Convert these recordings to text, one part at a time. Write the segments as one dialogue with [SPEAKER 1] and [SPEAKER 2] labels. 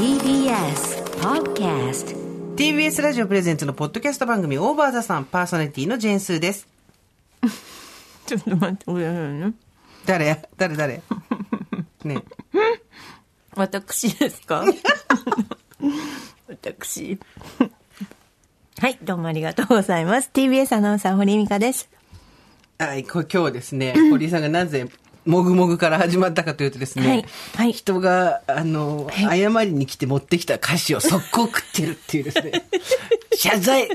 [SPEAKER 1] TBS Podcast
[SPEAKER 2] TBS ラジオプレゼンツのポッドキャスト番組オーバーザさんパーソナリティのジェーンスーです。
[SPEAKER 3] ちょっと待ってくださいね。
[SPEAKER 2] 誰？や誰？誰？ね。
[SPEAKER 3] 私ですか？私。はい、どうもありがとうございます。TBS アナウンサー、堀井美香です。
[SPEAKER 2] はい、こ今日ですね、堀井さんがなぜ、もぐもぐから始まったかというとですね、
[SPEAKER 3] はいはい。
[SPEAKER 2] 人が、あの、謝りに来て持ってきた菓子を速攻食ってるっていうですね、謝罪。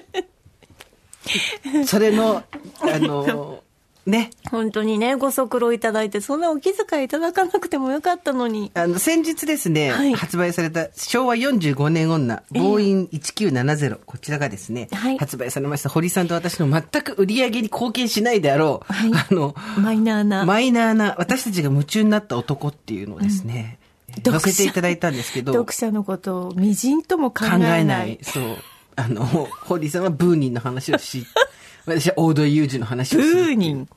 [SPEAKER 2] それの、あの、ね、
[SPEAKER 3] 本当にね、ご足労いただいて、そんなお気遣いいただかなくてもよかったのに。
[SPEAKER 2] あの、先日ですね、
[SPEAKER 3] はい
[SPEAKER 2] 発売された昭和45年女、ボーイン1970、こちらがですね、
[SPEAKER 3] はい
[SPEAKER 2] 発売されました、堀さんと私の全く売り上げに貢献しないであろう、
[SPEAKER 3] はい
[SPEAKER 2] あの、
[SPEAKER 3] マイナーな。
[SPEAKER 2] マイナーな、私たちが夢中になった男っていうのをですね、えー載せていただいたんですけど、
[SPEAKER 3] 読者のことをみじんとも考
[SPEAKER 2] 考
[SPEAKER 3] えない。
[SPEAKER 2] えない。そう。あの、堀さんはブーニンの話をし、私はオードリー・ユージの話を
[SPEAKER 3] ブ
[SPEAKER 2] する。
[SPEAKER 3] ーニン、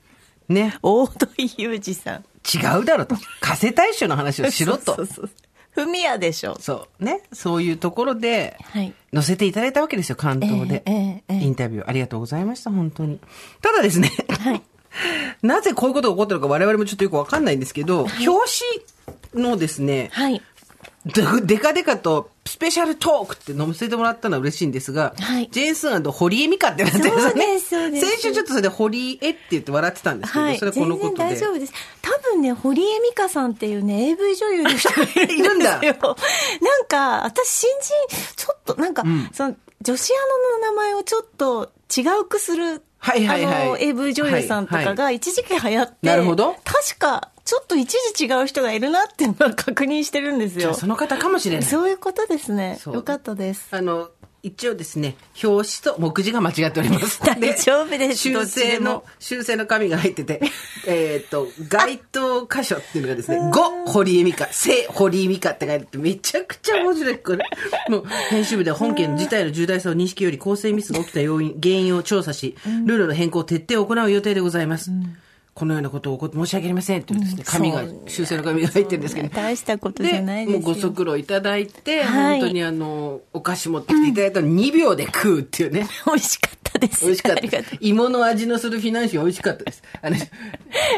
[SPEAKER 2] ね。
[SPEAKER 3] 大戸井裕二さん。
[SPEAKER 2] 違うだろと。加瀬大衆の話をしろと。
[SPEAKER 3] そうそうそう。ふみやでしょ。
[SPEAKER 2] そう。ね。そういうところで、
[SPEAKER 3] はい。
[SPEAKER 2] 載せていただいたわけですよ、関東で。
[SPEAKER 3] ええええええ
[SPEAKER 2] インタビューありがとうございました、本当に。ただですね、
[SPEAKER 3] はい。
[SPEAKER 2] なぜこういうことが起こったのか我々もちょっとよくわかんないんですけど、表紙のですね、
[SPEAKER 3] はい。
[SPEAKER 2] でデカデカとスペシャルトークって載せてもらったのは嬉しいんですが、
[SPEAKER 3] はい
[SPEAKER 2] ジェーンスーン堀江美香ってなってるんですよね。先週ちょっとそれで堀江って言って笑ってたんですけど、
[SPEAKER 3] はい。
[SPEAKER 2] それはこのことで。
[SPEAKER 3] 全然大丈夫です。多分ね、堀江美香さんっていうね、AV 女優の人が いるんですよ。
[SPEAKER 2] いるんだ
[SPEAKER 3] なんか、私、新人、ちょっと、なんか、その、女子アナの名前をちょっと違うくする、
[SPEAKER 2] はいはいはい
[SPEAKER 3] あの、AV 女優さんとかが一時期流行って、
[SPEAKER 2] なるほど
[SPEAKER 3] 確か、ちょっと一時違う人がいるなっていうのは確認してるんですよ
[SPEAKER 2] じゃあ。その方かもしれない。
[SPEAKER 3] そういうことですね。よかったです。
[SPEAKER 2] あの、一応ですね、表紙と目次が間違っております。
[SPEAKER 3] 大丈夫です
[SPEAKER 2] 修正の、修正の紙が入ってて、えっと、該当箇所っていうのがですね、5、堀江美香、正堀江美香って書いてて、めちゃくちゃ面白い、これ。もう、編集部では本件の事態の重大さを認識より構成ミスが起きた要因、原因を調査し、ルールの変更を徹底を行う予定でございます。このようなことを起こって申し訳ありませんっていうですね、紙が、修正の紙が入ってるんですけど。
[SPEAKER 3] 大したことじゃないですよ。
[SPEAKER 2] もうご足労いただいて、
[SPEAKER 3] はい
[SPEAKER 2] 本当にあの、お菓子持ってきていただいたの2秒で食うっていうね。
[SPEAKER 3] 美味しかったです。
[SPEAKER 2] 美味しかった。芋の味のするフィナンシェ美味しかったです。あの、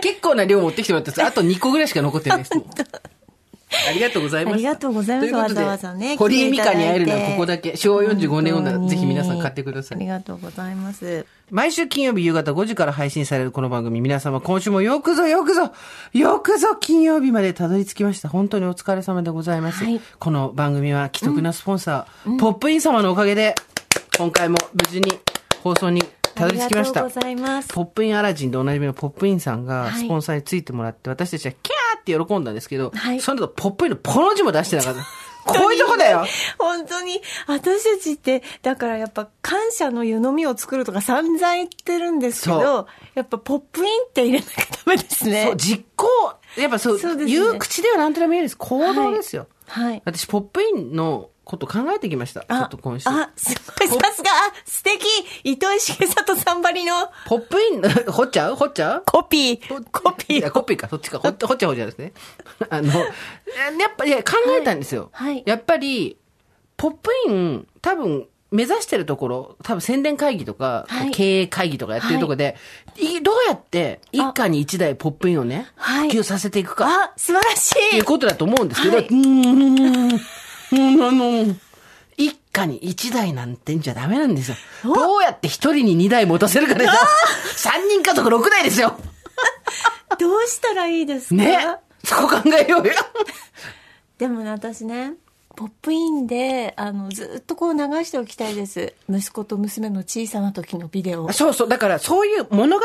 [SPEAKER 2] 結構な量持ってきてもらったんです。あと2個ぐらいしか残ってないです。ありがとうございました。
[SPEAKER 3] ありがとうございますわざわざね
[SPEAKER 2] 堀江美香に会えるのはここだけ。昭和45年女、ぜひ皆さん買ってください。
[SPEAKER 3] ありがとうございます。
[SPEAKER 2] 毎週金曜日夕方5時から配信されるこの番組、皆様今週もよくぞよくぞ、よくぞ金曜日までたどり着きました。本当にお疲れ様でございます。
[SPEAKER 3] はい
[SPEAKER 2] この番組は既得なスポンサー、ポップイン様のおかげで、今回も無事に放送にたどり着きました。
[SPEAKER 3] ありがとうございます。
[SPEAKER 2] ポップインアラジンでおなじみのポップインさんが
[SPEAKER 3] はい
[SPEAKER 2] スポンサーについてもらって、私たちはキャーって喜んだんですけど、
[SPEAKER 3] はい
[SPEAKER 2] その後ポップインのポの字も出してなかった。こういうとこだよ
[SPEAKER 3] 本当に、私たちって、だからやっぱ感謝の湯飲みを作るとか散々言ってるんですけ
[SPEAKER 2] そ
[SPEAKER 3] ど、やっぱポップインって入れなきゃダメですね。
[SPEAKER 2] そう、実行、やっぱそう、
[SPEAKER 3] そうね
[SPEAKER 2] 言う口ではなんとでも言えるんです。行動ですよ。
[SPEAKER 3] はい。
[SPEAKER 2] 私、ポップインのこと考えてきました。ちょっと今週。
[SPEAKER 3] あ、すごい、さすが、あ素敵。糸井重里さんばりの。
[SPEAKER 2] ポップイン、掘っちゃう？掘っちゃう？
[SPEAKER 3] コピー、コピーを。
[SPEAKER 2] いやコピーか、そっちか。ほっちゃうほっちゃうですね。あの、やっぱ、いや、考えたんですよ。
[SPEAKER 3] はい。はい。
[SPEAKER 2] やっぱり、ポップイン、多分、目指してるところ、多分宣伝会議とか、
[SPEAKER 3] はい。
[SPEAKER 2] 経営会議とかやってるところで、い。どうやって一家に一台ポップインをね、
[SPEAKER 3] はい。
[SPEAKER 2] 普及させていくか。
[SPEAKER 3] あ、素晴らし
[SPEAKER 2] ってい
[SPEAKER 3] いう
[SPEAKER 2] ことだと思うんですけど、
[SPEAKER 3] はい。う
[SPEAKER 2] ーん、うーん、あの、一家に一台なんてんじゃダメなんですよ。どうやって一人に二台持たせるかですよ。三人家族六台ですよ。
[SPEAKER 3] どうしたらいいですか？
[SPEAKER 2] ね。そこ考えようよ。
[SPEAKER 3] でもね、私ね、ポップインで、あの、ずっとこう流しておきたいです。息子と娘の小さな時のビデオ。
[SPEAKER 2] そうそう。だから、そういう物語、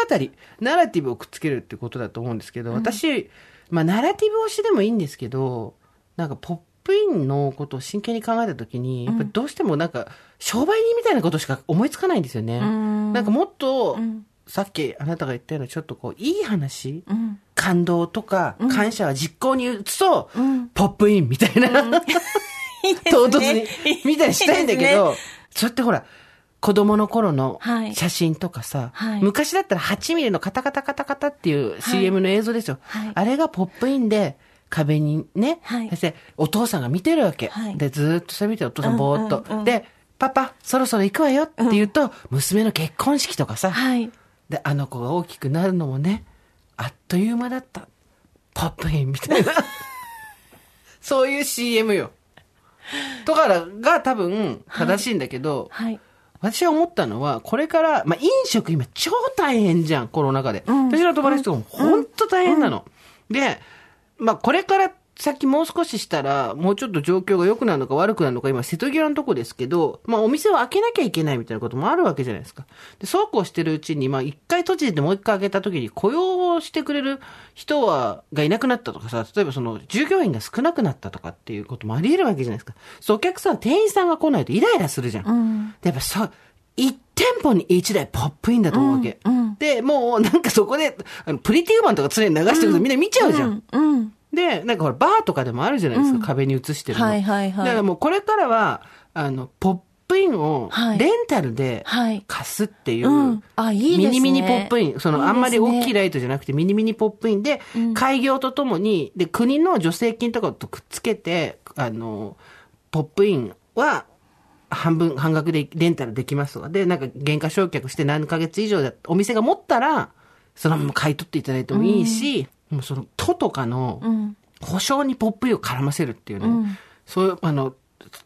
[SPEAKER 2] ナラティブをくっつけるってことだと思うんですけど、私、まあ、ナラティブ推しでもいいんですけど、なんか、ポップインのことを真剣に考えたときに、やっぱりどうしてもなんか、商売人みたいなことしか思いつかないんですよね。
[SPEAKER 3] ん。
[SPEAKER 2] なんかもっと、
[SPEAKER 3] ん。
[SPEAKER 2] さっきあなたが言ったようなちょっとこう、いい話、
[SPEAKER 3] うん。
[SPEAKER 2] 感動とか感謝は実行に移そう、
[SPEAKER 3] ん。
[SPEAKER 2] ポップインみたいな、唐突に、みたいにしたいんだけ
[SPEAKER 3] いい
[SPEAKER 2] ど、
[SPEAKER 3] ですね
[SPEAKER 2] そうやってほら、子供の頃の
[SPEAKER 3] はい。
[SPEAKER 2] 写真とかさ、
[SPEAKER 3] はい。
[SPEAKER 2] 昔だったら8ミリのカタカタカタカタっていう CM の映像ですよ。
[SPEAKER 3] はい。
[SPEAKER 2] あれがポップインで、壁にね、
[SPEAKER 3] はい
[SPEAKER 2] そしてお父さんが見てるわけ。
[SPEAKER 3] はい
[SPEAKER 2] で、ずーっとそれ見てお父さんぼーっと。
[SPEAKER 3] うんうんうん
[SPEAKER 2] で、パパ、そろそろ行くわよって言うと、娘の結婚式とかさ、
[SPEAKER 3] はい。
[SPEAKER 2] で、あの子が大きくなるのもね、あっという間だった。ポップインみたいな。そういう CM よ。とかが多分正しいんだけど、
[SPEAKER 3] はい。
[SPEAKER 2] 私が思ったのは、これから、まあ、飲食今超大変じゃん、コロナ禍で。
[SPEAKER 3] ん
[SPEAKER 2] 私の友達とかも本当大変なの。で、まあ、これから先もう少ししたら、もうちょっと状況が良くなるのか悪くなるのか、今、瀬戸際のとこですけど、まあ、お店を開けなきゃいけないみたいなこともあるわけじゃないですか。で、そうこうしてるうちに、まあ、一回閉じてもう一回開けた時に雇用をしてくれる人は、がいなくなったとかさ、例えばその、従業員が少なくなったとかっていうこともあり得るわけじゃないですか。そう、お客さん、店員さんが来ないとイライラするじゃん。
[SPEAKER 3] うん。
[SPEAKER 2] でやっぱそう、一店舗に一台ポップインだと思うわけ。
[SPEAKER 3] うんうん
[SPEAKER 2] で、もうなんかそこで、あのプリティウーマンとか常に流してるとみんな見ちゃうじゃん。
[SPEAKER 3] うん。うん。
[SPEAKER 2] で、なんかほら、バーとかでもあるじゃないですか、壁に映してるの。
[SPEAKER 3] はいはいはい
[SPEAKER 2] だからもうこれからは、あの、ポップインを
[SPEAKER 3] はい
[SPEAKER 2] レンタルで
[SPEAKER 3] はい
[SPEAKER 2] 貸すっていう、
[SPEAKER 3] うんあいいですね
[SPEAKER 2] ミニミニポップイン、そのあんまり大きいライトじゃなくてミニミニポップインで、開業とともに、で、国の助成金とかとくっつけて、あの、ポップインは、半分、半額でレンタルできますとか。で、なんか原価償却して何ヶ月以上だお店が持ったら、そのまま買い取っていただいてもいいし、もうその、都とかの、
[SPEAKER 3] うん。
[SPEAKER 2] 保証にポップインを絡ませるっていうね。
[SPEAKER 3] うん
[SPEAKER 2] そういう、あの、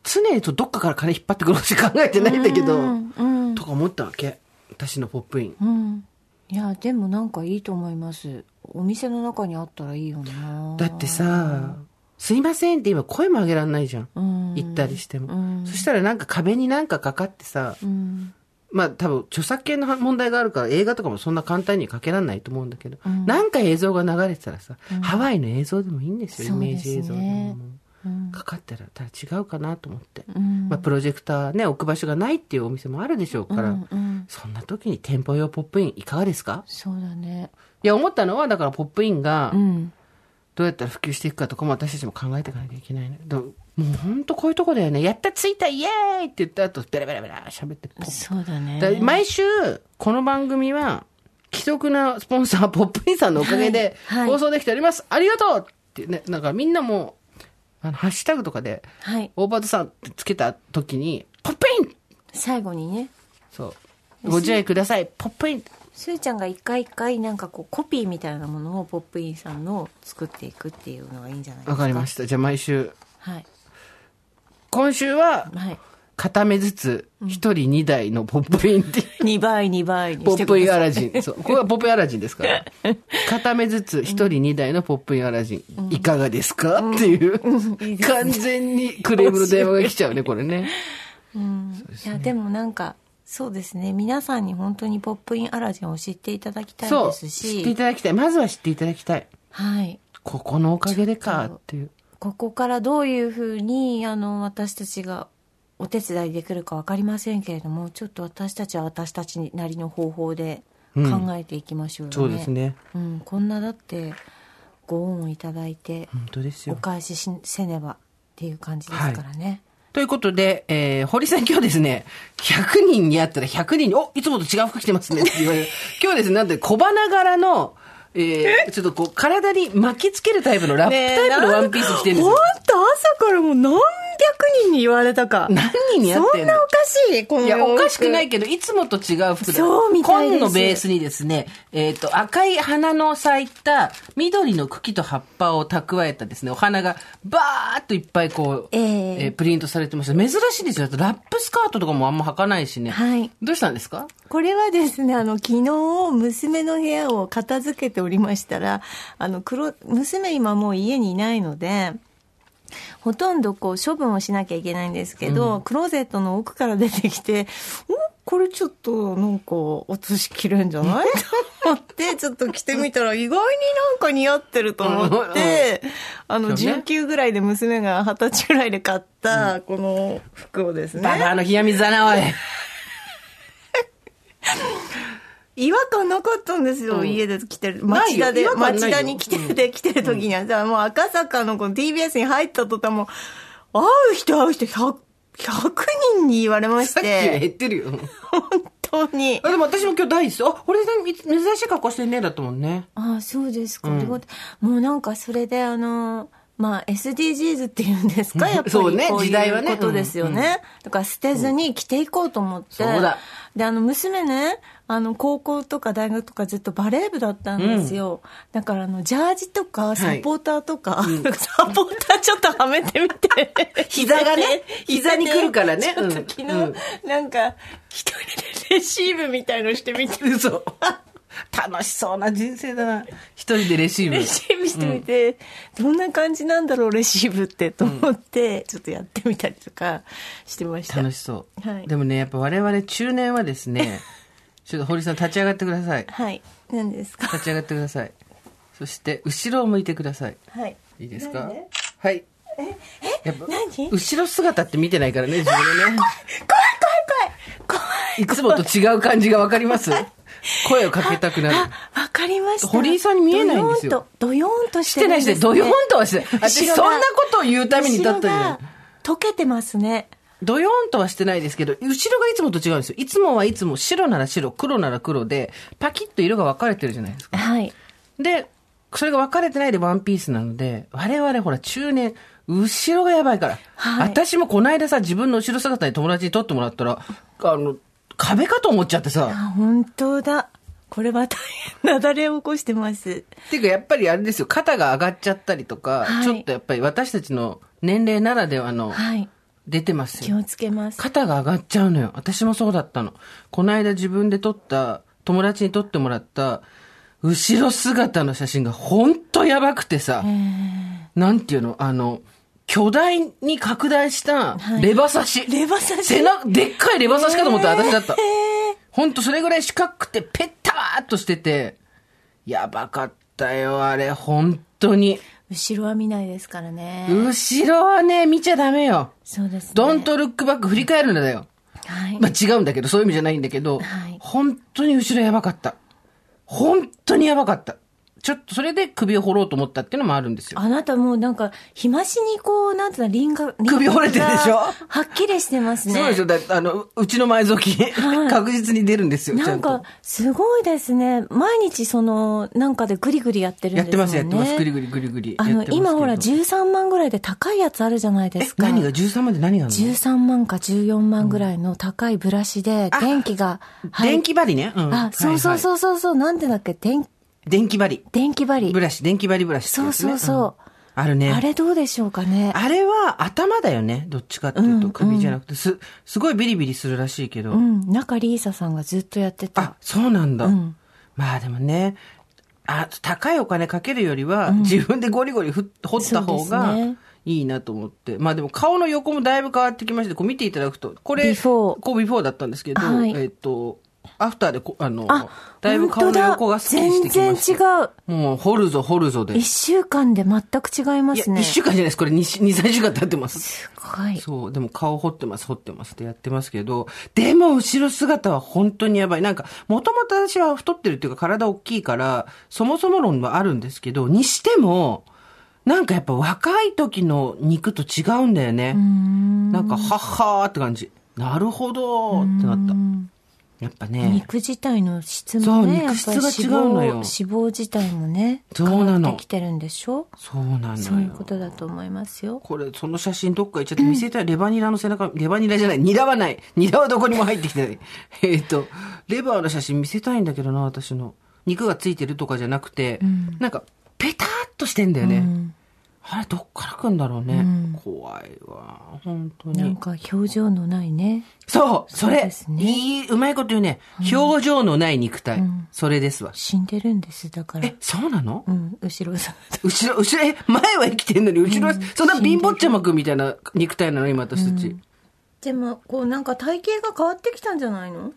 [SPEAKER 2] 常にとどっかから金引っ張ってくるのしか考えてないんだけど、
[SPEAKER 3] うん。うん。
[SPEAKER 2] とか思ったわけ。私のポップイン。
[SPEAKER 3] うん。いや、でもなんかいいと思います。お店の中にあったらいいよな。
[SPEAKER 2] だってさ、すいませんって今声も上げられないじゃん。
[SPEAKER 3] うん。
[SPEAKER 2] 行ったりしても。
[SPEAKER 3] うん
[SPEAKER 2] そしたらなんか壁になんかかかってさ、
[SPEAKER 3] うん。
[SPEAKER 2] まあ多分著作権の問題があるから映画とかもそんな簡単にかけられないと思うんだけど、
[SPEAKER 3] うん
[SPEAKER 2] なんか映像が流れてたらさ、ハワイの映像でもいいんですよ、イメージ映像でも。
[SPEAKER 3] うん。
[SPEAKER 2] かかったらただ違うかなと思って。
[SPEAKER 3] うん
[SPEAKER 2] まあプロジェクターね、置く場所がないっていうお店もあるでしょうから、
[SPEAKER 3] うんうん
[SPEAKER 2] そんな時に店舗用ポップインいかがですか？
[SPEAKER 3] そうだね。
[SPEAKER 2] いや、思ったのは、だからポップインが
[SPEAKER 3] うん。
[SPEAKER 2] どうやったら普及していくかとかも私たちも考えていかなきゃいけないね。だもう本当こういうとこだよね。やった、着いた、イエーイって言った後、ベラベラベラ喋ってポッ
[SPEAKER 3] そうだね。
[SPEAKER 2] だ毎週、この番組は、既得なスポンサー、ポップインさんのおかげで、
[SPEAKER 3] はいはい
[SPEAKER 2] 放送できております。ありがとうってね、なんかみんなも、あの、ハッシュタグとかで、
[SPEAKER 3] はい。
[SPEAKER 2] オーバードさんってつけた時に、ポップイン
[SPEAKER 3] 最後にね、
[SPEAKER 2] そう。ご自愛ください。ポップイン
[SPEAKER 3] すーちゃんが一回一回なんかこうコピーみたいなものをポップインさんの作っていくっていうのがいいんじゃないですか？
[SPEAKER 2] わかりました。じゃあ毎週。
[SPEAKER 3] はい。
[SPEAKER 2] 今週は、
[SPEAKER 3] はい。
[SPEAKER 2] 片目ずつ、一人二台のポップインっていう。
[SPEAKER 3] 2倍2倍に
[SPEAKER 2] ポップイン。アラジン。そう。これはポップインアラジンですから。片目ずつ一人二台のポップインアラジン。いかがですか？っていう。完全にクレームの電話が来ちゃうね、これね。
[SPEAKER 3] うん。いや、でもなんか、そうですね。皆さんに本当にポップインアラジンを知っていただきたい。です
[SPEAKER 2] 知ってい
[SPEAKER 3] し、
[SPEAKER 2] ただきたい。まずは知っていただきたい。
[SPEAKER 3] はい。
[SPEAKER 2] ここのおかげでかっていう。
[SPEAKER 3] ここからどういうふうに、あの、私たちがお手伝いできるか分かりませんけれども、ちょっと私たちは私たちなりの方法で考えていきましょうよね。
[SPEAKER 2] そうです。ね。
[SPEAKER 3] うん、こんなだって、ご恩をいただいて、
[SPEAKER 2] 本当です
[SPEAKER 3] お
[SPEAKER 2] よ。
[SPEAKER 3] 返ししせねばっていう感じですからね。
[SPEAKER 2] ということで、えー、堀さん今日ですね、100人に会ったら100人に、おいつもと違う服着てますねって言われる。今日ですね、なんで小花柄の、えー、ちょっとこう、体に巻きつけるタイプのラップタイプのワンピース着てるんですよ。
[SPEAKER 3] 当朝からもう何百人に言われたか
[SPEAKER 2] 何人に会ってんの？
[SPEAKER 3] かしい、こ
[SPEAKER 2] いや、おかしくないけど、いつもと違う服だ。
[SPEAKER 3] そうみたいです
[SPEAKER 2] 紺のベースにですね、えっ、と、赤い花の咲いた緑の茎と葉っぱを蓄えたですね、お花がバーっといっぱいこう、
[SPEAKER 3] ええ
[SPEAKER 2] ープリントされてました。珍しいですよ。ラップスカートとかもあんま履かないしね。
[SPEAKER 3] はい
[SPEAKER 2] どうしたんですか？
[SPEAKER 3] これはですね、あの、昨日、娘の部屋を片付けておりましたら、あの、黒、娘今もう家にいないので、ほとんどこう処分をしなきゃいけないんですけど、クローゼットの奥から出てきて、おこれちょっとなんか落としきれんじゃない？と思って、ちょっと着てみたら意外になんか似合ってると思って、あの、
[SPEAKER 2] そうね。
[SPEAKER 3] 19ぐらいで娘が20歳ぐらいで買った、この服をですね。
[SPEAKER 2] ババアの冷や水だな、おい。
[SPEAKER 3] 違和感なかったんですよ、
[SPEAKER 2] うん
[SPEAKER 3] 家で来てる。町田で、町田に来てて、来てる時には、じゃあもう赤坂のこの TBS に入った途端もう、会う人会う人100、100人に言われまし
[SPEAKER 2] さっき減
[SPEAKER 3] て、
[SPEAKER 2] ってるよ。
[SPEAKER 3] 本当に。
[SPEAKER 2] あでも私も今日第一あ、これで珍しい格好してんねだったもんね。
[SPEAKER 3] ああ、そうですか。うもうなんかそれであの、まあ SDGs っていうんですか？やっぱり
[SPEAKER 2] そうね
[SPEAKER 3] こう
[SPEAKER 2] 時代はいね
[SPEAKER 3] うことですよね。だから捨てずに着ていこうと思って。
[SPEAKER 2] そうだ
[SPEAKER 3] で、あの娘ね、あの高校とか大学とかずっとバレー部だったんですよ。だからあのジャージとかサポーターとか、サポーターちょっとはめてみて。
[SPEAKER 2] 膝がね膝に来るからね
[SPEAKER 3] ちょっと昨日、
[SPEAKER 2] うん
[SPEAKER 3] なんか一人でレシーブみたいのしてみて。
[SPEAKER 2] 嘘。楽しそうな人生だな。一人でレシーブ。
[SPEAKER 3] レシーブしてみて、どんな感じなんだろうレシーブってと思って、ちょっとやってみたりとかしてました
[SPEAKER 2] 楽しそう。
[SPEAKER 3] はい
[SPEAKER 2] でもね、やっぱ我々中年はですね、ちょっと堀さん立ち上がってください。
[SPEAKER 3] はい何ですか？
[SPEAKER 2] 立ち上がってください。そして、後ろを向いてください。
[SPEAKER 3] はい
[SPEAKER 2] いいですか？はい。やっぱ
[SPEAKER 3] 何？
[SPEAKER 2] 後ろ姿って見てないからね、自分でね。
[SPEAKER 3] 怖い怖い怖い
[SPEAKER 2] いつもと違う感じがわかります？声をかけたくなる。
[SPEAKER 3] あわかりました
[SPEAKER 2] 堀井さんに見えないんですよ
[SPEAKER 3] ドヨーンとドヨーンとし
[SPEAKER 2] しててないして、ドヨーンとはしてない。私、そんなことを言うために立ったじゃない
[SPEAKER 3] 後ろが。溶けてますね
[SPEAKER 2] ドヨーンとはしてないですけど、後ろがいつもと違うんですよ。いつもはいつも白なら白、黒なら黒で、パキッと色が分かれてるじゃないですか。
[SPEAKER 3] はい
[SPEAKER 2] で、それが分かれてないでワンピースなので、我々ほら中年、後ろがやばいから。
[SPEAKER 3] はい
[SPEAKER 2] 私もこの間さ、自分の後ろ姿に友達に撮ってもらったら、あの、壁かと思っちゃってさ。
[SPEAKER 3] あ本当だこれは大変なだれを起こしてます
[SPEAKER 2] っていうかやっぱりあれですよ、肩が上がっちゃったりとか、
[SPEAKER 3] はい
[SPEAKER 2] ちょっとやっぱり私たちの年齢ならではの、
[SPEAKER 3] はい
[SPEAKER 2] 出てますよ。
[SPEAKER 3] 気をつけます
[SPEAKER 2] 肩が上がっちゃうのよ。私もそうだったの。この間自分で撮った、友達に撮ってもらった、後ろ姿の写真がほんとやばくてさ、なんていうの、あの、巨大に拡大したレバ刺し。
[SPEAKER 3] レバ刺し？
[SPEAKER 2] 背中、でっかいレバ刺しかと思ったら私だった。ほんとそれぐらい四角くてペッターっとしてて、やばかったよ、あれ、本当に。
[SPEAKER 3] 後ろは見ないですからね
[SPEAKER 2] 後ろはね、見ちゃダメよ。
[SPEAKER 3] そうですね
[SPEAKER 2] ドントルックバック振り返るんだよ。
[SPEAKER 3] はい、
[SPEAKER 2] まあ違うんだけど、そういう意味じゃないんだけど、
[SPEAKER 3] はい
[SPEAKER 2] 本当に後ろやばかった。本当にやばかった。ちょっとそれで首を掘ろうと思ったっていうのもあるんですよ。
[SPEAKER 3] あなたもうなんか、日増しにこう、なんていうの、輪が、
[SPEAKER 2] 首折れてるでしょ？
[SPEAKER 3] はっきりしてますね。
[SPEAKER 2] そうですよ。だあの、うちの埋蔵金、
[SPEAKER 3] はい
[SPEAKER 2] 確実に出るんですよ、
[SPEAKER 3] なんか。、すごいですね。毎日その、なんかでグリグリやってるん
[SPEAKER 2] やってます。やってます。ぐりぐりぐりぐり。
[SPEAKER 3] あの、今ほら13万ぐらいで高いやつあるじゃないで
[SPEAKER 2] え
[SPEAKER 3] す、か。
[SPEAKER 2] 何が ?13 万で何があるの
[SPEAKER 3] ？13万か14万ぐらいの高いブラシで、電気が、はい
[SPEAKER 2] 電気針ね。うん
[SPEAKER 3] あ、そうそう
[SPEAKER 2] う。
[SPEAKER 3] そうそうそう、なんてだっけ、電、
[SPEAKER 2] 電気針。
[SPEAKER 3] 電気針
[SPEAKER 2] ブ。ラシ、電気針ブラシね、
[SPEAKER 3] そうそうそう。
[SPEAKER 2] んあるね。
[SPEAKER 3] あれどうでしょうかね。
[SPEAKER 2] あれは頭だよね。どっちかっていうと、
[SPEAKER 3] うん
[SPEAKER 2] 首じゃなくて、す、すごいビリビリするらしいけど。
[SPEAKER 3] うん、中里依紗さんがずっとやって
[SPEAKER 2] あ
[SPEAKER 3] た。、
[SPEAKER 2] そうなんだ。
[SPEAKER 3] うん
[SPEAKER 2] まあでもね、あ、高いお金かけるよりは、自分でゴリゴリふ掘った方がいいなと思って。まあでも顔の横もだいぶ変わってきまして、こう見ていただくと、これ、
[SPEAKER 3] ビフォー
[SPEAKER 2] こうビフォーだったんですけど、
[SPEAKER 3] はい
[SPEAKER 2] えっ、と、アフターでこ、あの、
[SPEAKER 3] あ、
[SPEAKER 2] だいぶ顔の横がスッキリしてきました。
[SPEAKER 3] 全然違う。
[SPEAKER 2] もう、掘るぞ、掘るぞで。
[SPEAKER 3] 一週間で全く違いますね。
[SPEAKER 2] 一週間じゃないです。これ二、二、三週間経ってます。
[SPEAKER 3] すごい。
[SPEAKER 2] そう、でも顔掘ってます、掘ってますってやってますけど、でも後ろ姿は本当にやばい。なんか、もともと私は太ってるっていうか体大きいから、そもそも論はあるんですけど、にしても、なんかやっぱ若い時の肉と違うんだよね。なんか、はっはーって感じ。なるほどーってなった。やっぱね。
[SPEAKER 3] 肉自体の質
[SPEAKER 2] そう
[SPEAKER 3] もね、
[SPEAKER 2] 肉質が違うのよ
[SPEAKER 3] 脂肪脂肪自体もね、
[SPEAKER 2] そうなの
[SPEAKER 3] きてるんでしょ？
[SPEAKER 2] そうなのよ。
[SPEAKER 3] そういうことだと思いますよ。
[SPEAKER 2] これ、その写真どっか行っちゃって見せたい。レバニラの背中、レバニラじゃない。ニラはない。ニラはどこにも入ってきてない。えっと、レバーの写真見せたいんだけどな、私の。肉がついてるとかじゃなくて、なんか、ペターっとしてんだよね。あれ、どっから来んだろうね。怖いわ。本当に。
[SPEAKER 3] なんか表情のないね。
[SPEAKER 2] そうそれ
[SPEAKER 3] そうね
[SPEAKER 2] いい、うまいこと言うね。表情のない肉体。それですわ。
[SPEAKER 3] 死んでるんです、だから
[SPEAKER 2] え。、そうなの？
[SPEAKER 3] うん、後ろさん。
[SPEAKER 2] 後ろ、後ろ、え、前は生きてんのに、後ろは、そんな貧乏ちゃまくんみたいな肉体なの今私たち。
[SPEAKER 3] でも、こうなんか体型が変わってきたんじゃないの？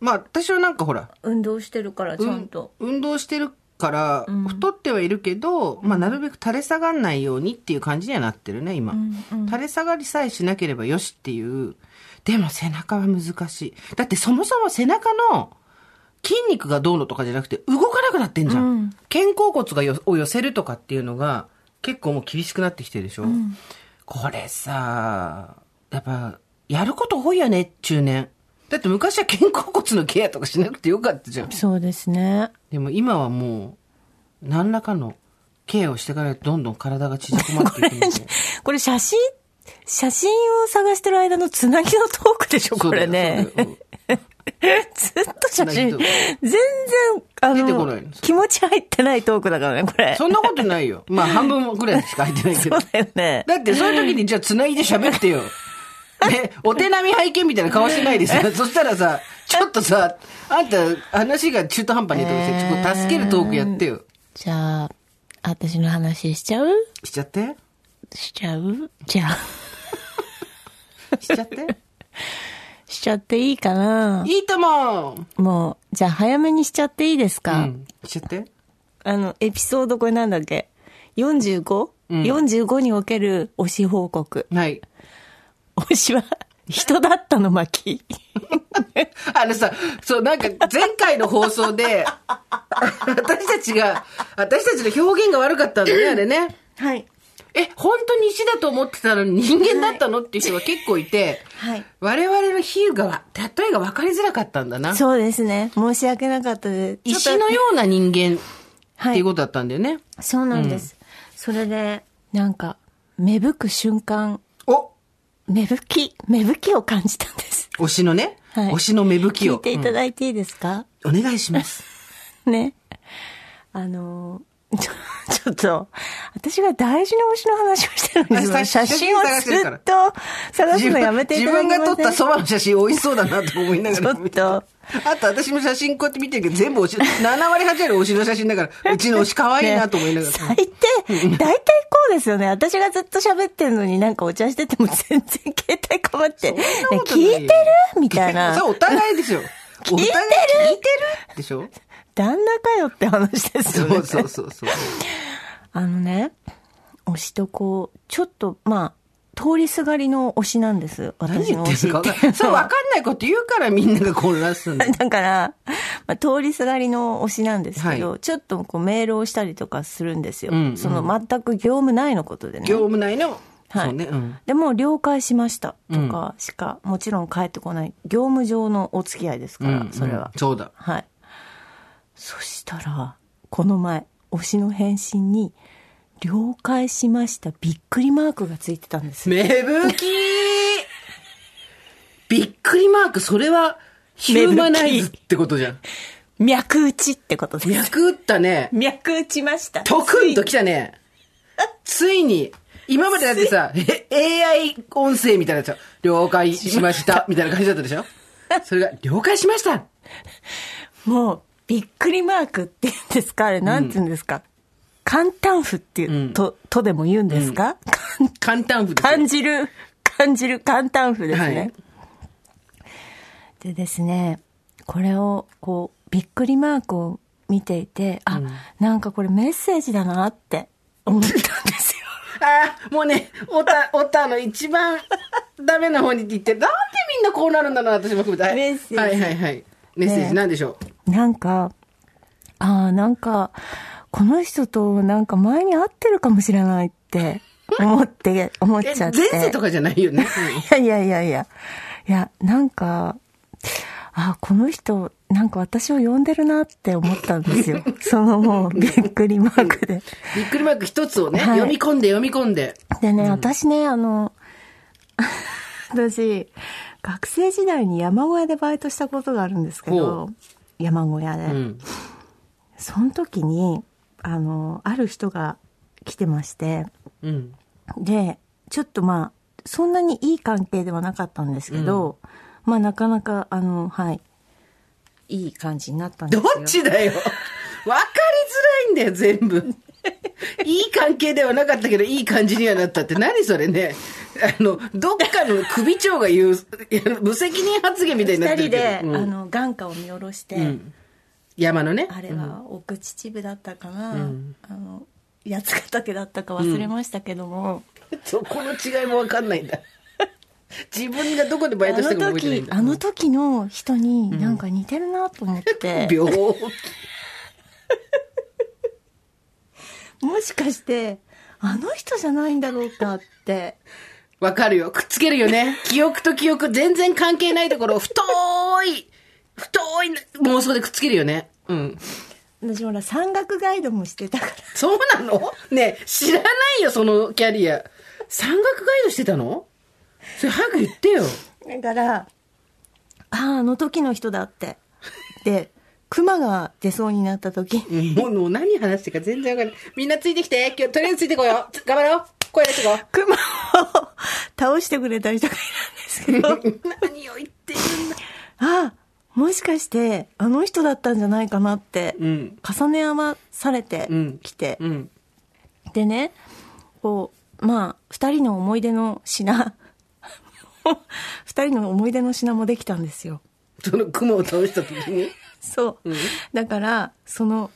[SPEAKER 2] まあ、私はなんかほら、
[SPEAKER 3] 運動してるから、ちゃんと。
[SPEAKER 2] 運動してるから、太ってはいるけど、まあ、なるべく垂れ下がんないようにっていう感じにはなってるね、今。垂れ下がりさえしなければよしっていう。でも背中は難しい。だってそもそも背中の筋肉がどうのとかじゃなくて、動かなくなってんじゃん。
[SPEAKER 3] うん
[SPEAKER 2] 肩甲骨がよを寄せるとかっていうのが、結構もう厳しくなってきてるでしょ。これさ、やっぱ、やること多いよね、中年。だって昔は肩甲骨のケアとかしなくてよかったじゃん。
[SPEAKER 3] そうですね。
[SPEAKER 2] でも今はもう、何らかのケアをしてからどんどん体が縮こまっていくので。
[SPEAKER 3] これ写真、写真を探してる間のつなぎのトークでしょ、これね。ずっと写真、全然、あの
[SPEAKER 2] の、
[SPEAKER 3] 気持ち入ってないトークだからね、これ。
[SPEAKER 2] そんなことないよ。まあ半分ぐらいしか入ってないけど
[SPEAKER 3] そう。だよね。
[SPEAKER 2] だってそういう時にじゃあ繋いで喋ってよ。ね、お手並み拝見みたいな顔してないですよ。そしたらさ、ちょっとさ、あんた話が中途半端にとかして、ちょっと助けるトークやってよ。
[SPEAKER 3] じゃあ、私の話しちゃう？
[SPEAKER 2] しちゃって？
[SPEAKER 3] しちゃう？じゃあ、
[SPEAKER 2] しちゃって？
[SPEAKER 3] しちゃっていいかな？い
[SPEAKER 2] いとも
[SPEAKER 3] もう、じゃあ早めにしちゃっていいです
[SPEAKER 2] う
[SPEAKER 3] か、
[SPEAKER 2] ん。しちゃって？
[SPEAKER 3] あの、エピソードこれなんだっけ ?45?45、
[SPEAKER 2] うん
[SPEAKER 3] 45における推し報告。
[SPEAKER 2] はい。
[SPEAKER 3] 推しは人だったの巻。
[SPEAKER 2] あのさ、そう、なんか前回の放送で、私たちが、私たちの表現が悪かったんだね、あれね。
[SPEAKER 3] はい。
[SPEAKER 2] え、本当に石だと思ってたのに人間だったのっていう人が結構いて、
[SPEAKER 3] はい。
[SPEAKER 2] 我々の比喩が、例えが分かりづらかったんだな。
[SPEAKER 3] そうですね。申し訳なかったです。
[SPEAKER 2] 石のような人間
[SPEAKER 3] はい
[SPEAKER 2] っていう。ことだったんだよね。
[SPEAKER 3] そうなんです。それで、なんか、芽吹く瞬間、
[SPEAKER 2] お
[SPEAKER 3] 芽吹き、芽吹きを感じたんです。
[SPEAKER 2] 推しのね、
[SPEAKER 3] はい
[SPEAKER 2] 推しの芽吹きを。
[SPEAKER 3] 聞いていただいていいですか、
[SPEAKER 2] うんお願いします。
[SPEAKER 3] ね。あのー、ちょ、ちょっと、私が大事な推しの話をしてるんですよ。
[SPEAKER 2] あ
[SPEAKER 3] 写真をずっと探すのやめてい
[SPEAKER 2] 自
[SPEAKER 3] ただけません？
[SPEAKER 2] 分が撮ったそばの写真美味しそうだなと思いながら
[SPEAKER 3] ちょっ
[SPEAKER 2] あと私も写真こうやって見てるけど全部推し、7割8割推しの写真だから、うちの推し可愛いなと思いながら。
[SPEAKER 3] 最低、大体こうですよね。私がずっと喋ってんのになんかお茶してても全然携帯かまって、ね聞いてる？みたいな。
[SPEAKER 2] そう、お互いですよ。
[SPEAKER 3] 聞いてる？
[SPEAKER 2] 聞いてる？でしょ？
[SPEAKER 3] 旦那かよって話ですよね。
[SPEAKER 2] そうそうそうそう。
[SPEAKER 3] あのね、推しとこう、ちょっと、まあ、通りすがりの推しなんです。
[SPEAKER 2] 何
[SPEAKER 3] 私の推し
[SPEAKER 2] 言って そう、分かんないこと言うからみんなが混乱するんだよ。
[SPEAKER 3] だから、まあ、通りすがりの推しなんですけど、
[SPEAKER 2] は
[SPEAKER 3] ちょっとこうメールをしたりとかするんですよ。
[SPEAKER 2] うんうん
[SPEAKER 3] その全く業務内のことでね。
[SPEAKER 2] 業務内の、
[SPEAKER 3] はい
[SPEAKER 2] ね、うん。
[SPEAKER 3] でも、了解しましたとかしか、もちろん返ってこない。業務上のお付き合いですから、
[SPEAKER 2] うん
[SPEAKER 3] それは。
[SPEAKER 2] うんそうだ。
[SPEAKER 3] はい。そしたら、この前、推しの返信に、了解しました、びっくりマークがついてたんですよ。
[SPEAKER 2] 芽吹き びっくりマーク、それは、ヒューマナイズってことじゃん。
[SPEAKER 3] 脈打ちってことです。
[SPEAKER 2] 脈打ったね。
[SPEAKER 3] 脈打ちました。
[SPEAKER 2] トクンと来たね。ついに、今までだってさ、え AI 音声みたいなやつよ了解しました、みたいな感じだったでしょ？それが、了解しました
[SPEAKER 3] もう、びっくりマークって言うんですか？あれ、なんて言うんですか、簡単符っていう、
[SPEAKER 2] うん。
[SPEAKER 3] と、とでも言うんですか、
[SPEAKER 2] 簡単符ですよ
[SPEAKER 3] 感じる、感じる簡単符ですね。
[SPEAKER 2] はい。
[SPEAKER 3] でですね、これを、こう、びっくりマークを見ていて、あ、なんかこれメッセージだなって思ったんですよ。
[SPEAKER 2] ああ、もうね、オタ、オタの一番 ダメな方にって言って、なんでみんなこうなるんだろうな、私も含めて。はい。
[SPEAKER 3] メッセージ。
[SPEAKER 2] はいはいはい。メッセージ
[SPEAKER 3] ね。
[SPEAKER 2] なんでしょ
[SPEAKER 3] なんか、ああ、なんか、この人となんか前に会ってるかもしれないって 思って、思っちゃって。
[SPEAKER 2] 前世とかじゃないよね。
[SPEAKER 3] いやいやいやいや。いや、なんか、あ、この人、なんか私を呼んでるなって思ったんですよ。そのもう、びっくりマークで。
[SPEAKER 2] びっくりマーク一つをね、
[SPEAKER 3] はい
[SPEAKER 2] 読み込んで読み込んで。
[SPEAKER 3] でね、私ね、あの、私、学生時代に山小屋でバイトしたことがあるんですけ
[SPEAKER 2] ほ
[SPEAKER 3] ど、山小屋で。
[SPEAKER 2] うん。
[SPEAKER 3] その時に、あの、ある人が来てまして、
[SPEAKER 2] うん。
[SPEAKER 3] で、ちょっとまあ、そんなにいい関係ではなかったんですけど、まあなかなか、あの、はい、いい感じになったんで
[SPEAKER 2] ど
[SPEAKER 3] すよ。
[SPEAKER 2] っちだよ。わかりづらいんだよ、全部。いい関係ではなかったけど、いい感じにはなったって、何それね。あの、どっかの首長が言う、無責任発言みたいになってるけど。
[SPEAKER 3] 二人で、
[SPEAKER 2] うん
[SPEAKER 3] あの、眼下を見下ろして、
[SPEAKER 2] うん山のね。
[SPEAKER 3] あれは奥秩父だったかな、
[SPEAKER 2] ん
[SPEAKER 3] あの、八ヶ岳だったか忘れましたけども、
[SPEAKER 2] そこの違いもわかんないんだ。自分がどこでバイトしたかも覚えてないん
[SPEAKER 3] 時、
[SPEAKER 2] だ。
[SPEAKER 3] あの時の人になんか似てるなと思って、
[SPEAKER 2] 病
[SPEAKER 3] もしかして、あの人じゃないんだろうかって
[SPEAKER 2] わかるよ。くっつけるよね。記憶と記憶全然関係ないところを太い、太い妄想でくっつけるよね。うん。
[SPEAKER 3] 私ほら山岳ガイドもしてたから。
[SPEAKER 2] そうなの？ねえ知らないよ、そのキャリア。山岳ガイドしてたの？それ早く言ってよ。
[SPEAKER 3] だから、ああ、あの時の人だって。で、熊が出そうになった時に、
[SPEAKER 2] もうもう何話してるか全然わかんない。みんなついてきて。今日とりあえずついてこよう。頑張ろう。声出してこう。
[SPEAKER 3] 熊を倒してくれた人がいたんですけど、
[SPEAKER 2] 何を言ってるんだ。
[SPEAKER 3] ああ、もしかして、あの人だったんじゃないかなって、
[SPEAKER 2] うん
[SPEAKER 3] 重ね合わされてきて、
[SPEAKER 2] うん。
[SPEAKER 3] でね、こう、まあ、二人の思い出の品、二人の思い出の品もできたんですよ。
[SPEAKER 2] その雲を倒した時に？
[SPEAKER 3] そう。だから、その、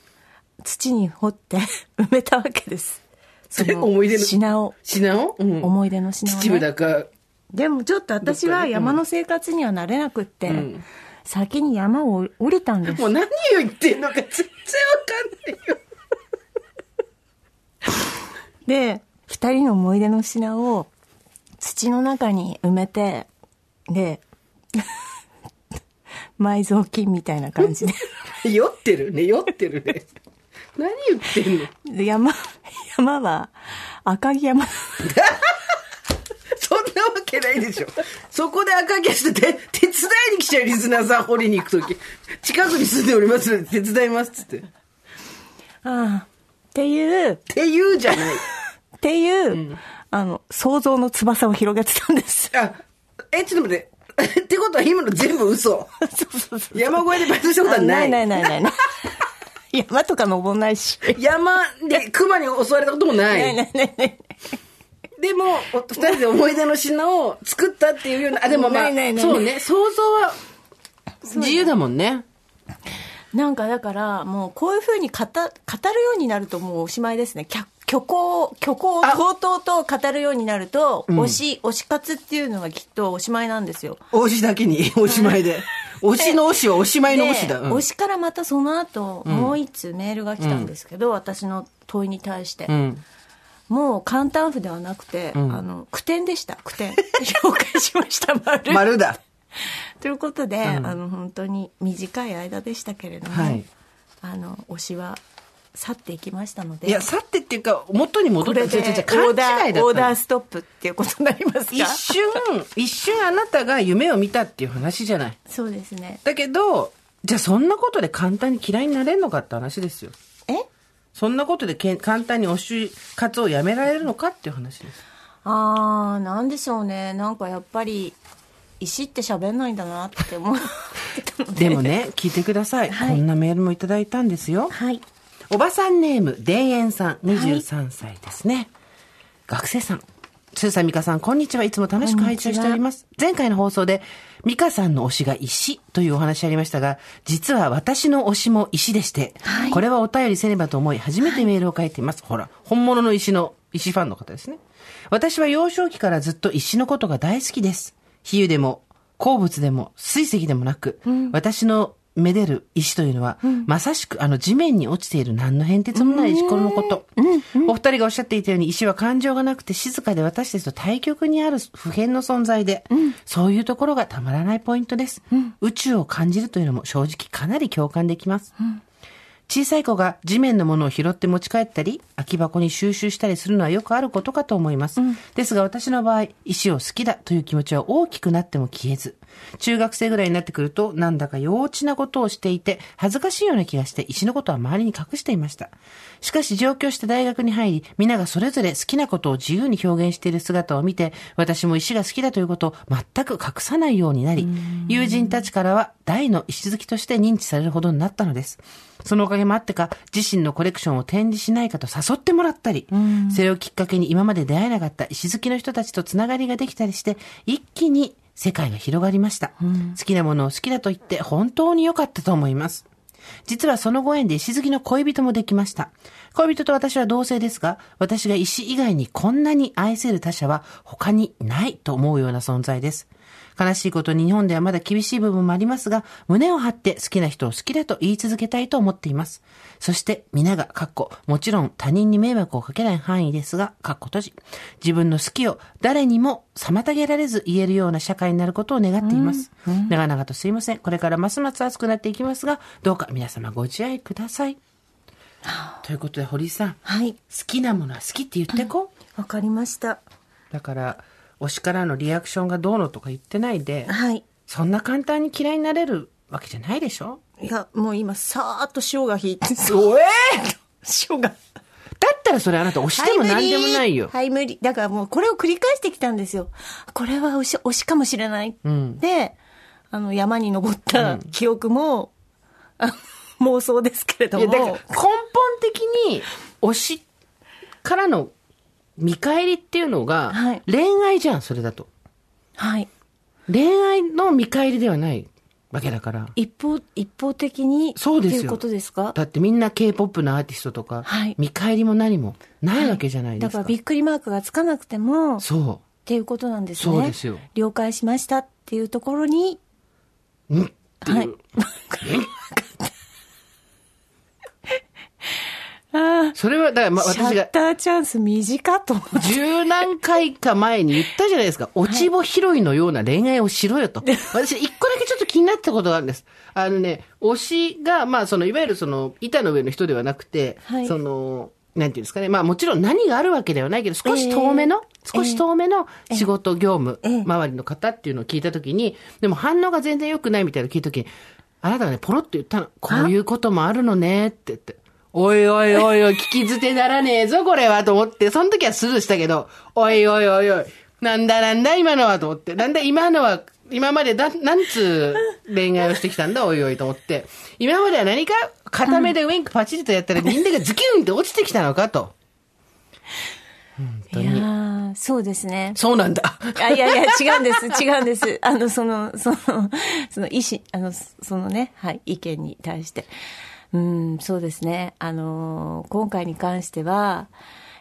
[SPEAKER 3] 土に掘って 埋めたわけです。その
[SPEAKER 2] 思い出の？
[SPEAKER 3] 品を、
[SPEAKER 2] 品を、うん、
[SPEAKER 3] 思い出の品を、ね。
[SPEAKER 2] 秩父だか。
[SPEAKER 3] でもちょっと私は山の生活には慣れなくって、
[SPEAKER 2] ん
[SPEAKER 3] 先に山を降りたんです
[SPEAKER 2] もう何を言ってんのか全然わかんないよ。
[SPEAKER 3] で、二人の思い出の品を土の中に埋めて、で、埋蔵金みたいな感じで。
[SPEAKER 2] 酔ってる？ね、酔ってるね。何言ってんの？
[SPEAKER 3] で山、山は赤城山。
[SPEAKER 2] そんなわけないでしょ。そこで赤毛してて、手伝いに来ちゃうリスナーさん掘りに行くとき。近くに住んでおりますので手伝いますっつって。っ
[SPEAKER 3] ああっていう、
[SPEAKER 2] て言うじゃない。
[SPEAKER 3] っていう、あの、想像の翼を広げてたんです。
[SPEAKER 2] あ、え、ちょっと待って。ってことは今の全部嘘。
[SPEAKER 3] そうそうそう。
[SPEAKER 2] 山越えでバイトしたことはな。
[SPEAKER 3] ないいないないないない。山とか登んないし。
[SPEAKER 2] 山で熊に襲われたこともない。
[SPEAKER 3] ないないないない。
[SPEAKER 2] でも、お二人で思い出の品を作ったっていうような、あ、でもまあ、
[SPEAKER 3] ないないない
[SPEAKER 2] そうね、想像は自由だもんね。
[SPEAKER 3] なんかだから、もうこういうふうに語語るようになるともうおしまいですね。虚虚構、虚構を
[SPEAKER 2] あ
[SPEAKER 3] とうとうと語るようになると、推し、推し活っていうのがきっとおしまいなんですよ。
[SPEAKER 2] 推しだけに、おしまいで。推しの推しはおしまいの推しだ。うん
[SPEAKER 3] で推しからまたその後、もう一通メールが来たんですけど、私の問いに対して。
[SPEAKER 2] うん。
[SPEAKER 3] もう簡単符ではなくて、
[SPEAKER 2] ん
[SPEAKER 3] あの、句点でした。句点。紹介しました、丸。
[SPEAKER 2] 丸だ。
[SPEAKER 3] ということで、
[SPEAKER 2] ん
[SPEAKER 3] あの、本当に短い間でしたけれども、
[SPEAKER 2] はい
[SPEAKER 3] あの、推しは去っていきましたので、
[SPEAKER 2] いや、去ってっていうか、元に戻った。
[SPEAKER 3] これで
[SPEAKER 2] 違う違う違う勘違いだったの
[SPEAKER 3] オーダーストップっていうことになりますか？
[SPEAKER 2] 一瞬、一瞬あなたが夢を見たっていう話じゃない。
[SPEAKER 3] そうですね。
[SPEAKER 2] だけど、じゃあそんなことで簡単に嫌いになれるのかって話ですよ。
[SPEAKER 3] え？
[SPEAKER 2] そんなことでけん簡単に推し活をやめられるのかっていう話です。
[SPEAKER 3] あー、なんでしょうね。なんかやっぱり、石って喋んないんだなって思ってたので。
[SPEAKER 2] でもね、聞いてください。
[SPEAKER 3] はい
[SPEAKER 2] こんなメールもいただいたんですよ。
[SPEAKER 3] はい。
[SPEAKER 2] おばさんネーム、田園さん、23歳ですね。学生さん。スーさん、ミカさん、こんにちは。いつも楽しく拝聴しております。前回の放送で、ミカさんの推しが石というお話ありましたが、実は私の推しも石でして、
[SPEAKER 3] はい
[SPEAKER 2] これはお便りせねばと思い、初めてメールを書いています。ほら、本物の石の、石ファンの方ですね。私は幼少期からずっと石のことが大好きです。比喩でも、鉱物でも、水石でもなく、私のめでる石というのは、まさしくあの地面に落ちている何の変哲もない石ころのこと。お二人がおっしゃっていたように石は感情がなくて静かで私たちと対極にある普遍の存在で、そういうところがたまらないポイントです。宇宙を感じるというのも正直かなり共感できます。小さい子が地面のものを拾って持ち帰ったり、空き箱に収集したりするのはよくあることかと思います。ですが私の場合、石を好きだという気持ちは大きくなっても消えず、中学生ぐらいになってくると、なんだか幼稚なことをしていて、恥ずかしいような気がして、石のことは周りに隠していました。しかし上京して大学に入り、皆がそれぞれ好きなことを自由に表現している姿を見て、私も石が好きだということを全く隠さないようになり、友人たちからは大の石好きとして認知されるほどになったのです。そのおかげもあってか、自身のコレクションを展示しないかと誘ってもらったり、それをきっかけに今まで出会えなかった石好きの人たちとつながりができたりして、一気に世界が広がりました。好きなものを好きだと言って本当に良かったと思います。実はそのご縁で石好きの恋人もできました。恋人と私は同性ですが、私が石以外にこんなに愛せる他者は他にないと思うような存在です。悲しいことに日本ではまだ厳しい部分もありますが、胸を張って好きな人を好きだと言い続けたいと思っています。そして、皆が、かっこ、もちろん他人に迷惑をかけない範囲ですが、かっこ閉じ。自分の好きを誰にも妨げられず言えるような社会になることを願っています。長々とすいません。これからますます暑くなっていきますが、どうか皆様ご自愛ください。ということで、堀井さん。
[SPEAKER 3] はい。
[SPEAKER 2] 好きなものは好きって言ってこう。
[SPEAKER 3] わかりました。
[SPEAKER 2] だから、推しからのリアクションがどうのとか言ってないで、
[SPEAKER 3] はい。
[SPEAKER 2] そんな簡単に嫌いになれるわけじゃないでしょ？
[SPEAKER 3] いや、もう今、さーっと塩が引いて、
[SPEAKER 2] おえ
[SPEAKER 3] 塩が。
[SPEAKER 2] だったらそれあなた推しても何でもないよ。
[SPEAKER 3] はい、無理。だからもうこれを繰り返してきたんですよ。これは推し、推しかもしれない。
[SPEAKER 2] ん
[SPEAKER 3] で、あの、山に登った記憶も、あ妄想ですけれど
[SPEAKER 2] いや、だから
[SPEAKER 3] も
[SPEAKER 2] 根。本的に推しからの見返りっていうのが
[SPEAKER 3] はい、
[SPEAKER 2] 恋愛じゃん、それだと。
[SPEAKER 3] はい。
[SPEAKER 2] 恋愛の見返りではないわけだから。
[SPEAKER 3] 一方、一方的に、
[SPEAKER 2] そうですよ
[SPEAKER 3] っていうことですか？
[SPEAKER 2] だってみんな K-POP のアーティストとか、
[SPEAKER 3] はい
[SPEAKER 2] 見返りも何もないわけじゃないですか。
[SPEAKER 3] だからびっくりマークがつかなくても、っ
[SPEAKER 2] そ
[SPEAKER 3] ていうことなんですね。
[SPEAKER 2] そうですよ
[SPEAKER 3] 了解しましたっていうところに、
[SPEAKER 2] う。うんっていう。
[SPEAKER 3] はい。あ
[SPEAKER 2] それは、だから、ま、
[SPEAKER 3] あ、シャ
[SPEAKER 2] 私が
[SPEAKER 3] ッターチャンス短っと。
[SPEAKER 2] 十何回か前に言ったじゃないですか。落ち穂拾いのような恋愛をしろよと。私、一個だけちょっと気になったことがあるんです。あのね、推しが、まあ、その、いわゆるその、板の上の人ではなくて、
[SPEAKER 3] はい
[SPEAKER 2] その、なんていうんですかね。まあ、もちろん何があるわけではないけど、少し遠めの、少し遠めの仕事、業務、
[SPEAKER 3] ええ
[SPEAKER 2] 周りの方っていうのを聞いたときに、でも反応が全然良くないみたいなのを聞いたときに、あなたがね、ポロッと言ったの。こういうこともあるのねって言って。おいおいおいおい、聞き捨てならねえぞ、これは、と思って、その時はスルーしたけど、おいおいおいおい、なんだなんだ今のは、と思って、なんだ今のは、今までだ、なんつう恋愛をしてきたんだ、おいおいと思って。今までは何か、片目でウインクパチリとやったら、みんながズキュンって落ちてきたのかと。
[SPEAKER 3] いやーそうですね。
[SPEAKER 2] そうなんだ。
[SPEAKER 3] あいやいや、違うんです、違うんです。あの、その、その、その意思、あの、そのね、はい、意見に対して。うん、そうですね。あのー、今回に関しては、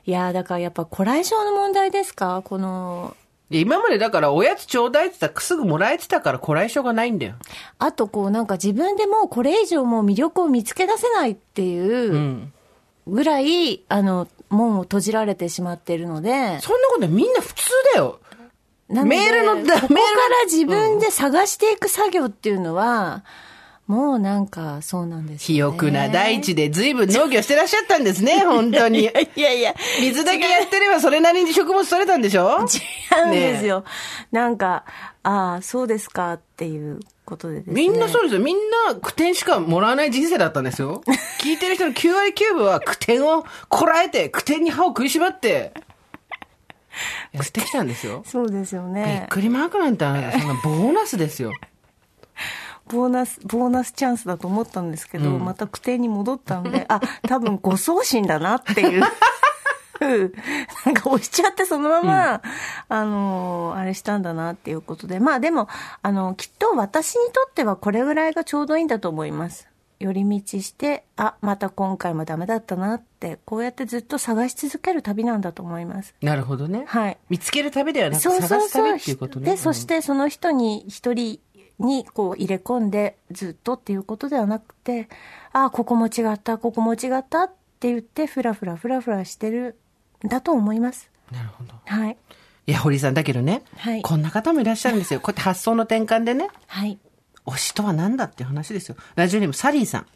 [SPEAKER 3] いやーだからやっぱ、こらえ性の問題ですか？この、
[SPEAKER 2] 今までだから、おやつちょうだいって言ったら、すぐもらえてたから、こらえ性がないんだよ。
[SPEAKER 3] あとこう、なんか自分でもうこれ以上もう魅力を見つけ出せないっていううんぐらい、あの、門を閉じられてしまっているので、
[SPEAKER 2] そんなことみんな普通だよ。メールのだ
[SPEAKER 3] ここか
[SPEAKER 2] メール
[SPEAKER 3] ら自分で探していく作業っていうのは、もうなんかそうなんですね。
[SPEAKER 2] 沃な大地で随分農業してらっしゃったんですね、本当に。
[SPEAKER 3] いやいや。
[SPEAKER 2] 水だけやってればそれなりに食物取れたんでしょ？
[SPEAKER 3] 違うんですよ。なんか、ああ、そうですかっていうことでですね。
[SPEAKER 2] みんなそうですよ。みんな苦点しかもらわない人生だったんですよ。聞いてる人の9割9分は苦点をこらえて、苦点に歯を食いしばって、やってきたんですよ。
[SPEAKER 3] そうですよ
[SPEAKER 2] びっ
[SPEAKER 3] ね。
[SPEAKER 2] くりマークなんてあなたそんなボーナスですよ。
[SPEAKER 3] ボーナス、ボーナスチャンスだと思ったんですけど、また苦点に戻ったんで、あ、多分誤送信だなっていう。なんか押しちゃってそのまま、あの、あれしたんだなっていうことで。まあでも、あの、きっと私にとってはこれぐらいがちょうどいいんだと思います。寄り道して、あ、また今回もダメだったなって、こうやってずっと探し続ける旅なんだと思います。
[SPEAKER 2] なるほどね。
[SPEAKER 3] はい。
[SPEAKER 2] 見つける旅ではなく
[SPEAKER 3] そうそうそう。
[SPEAKER 2] 探す旅っていうことね。
[SPEAKER 3] で、そしてその人に一人にこう入れ込んでずっとっていうことではなくて、ああ、ここも違った、ここも違ったって言って、ふらふらふらふらしてるんだと思います。
[SPEAKER 2] うんなるほど。
[SPEAKER 3] はい。
[SPEAKER 2] いや、堀井さん、だけどね、
[SPEAKER 3] はい
[SPEAKER 2] こんな方もいらっしゃるんですよ。こうやって発想の転換でね、
[SPEAKER 3] はい。
[SPEAKER 2] 推しとは何だっていう話ですよ。ラジオネーム、サリーさん。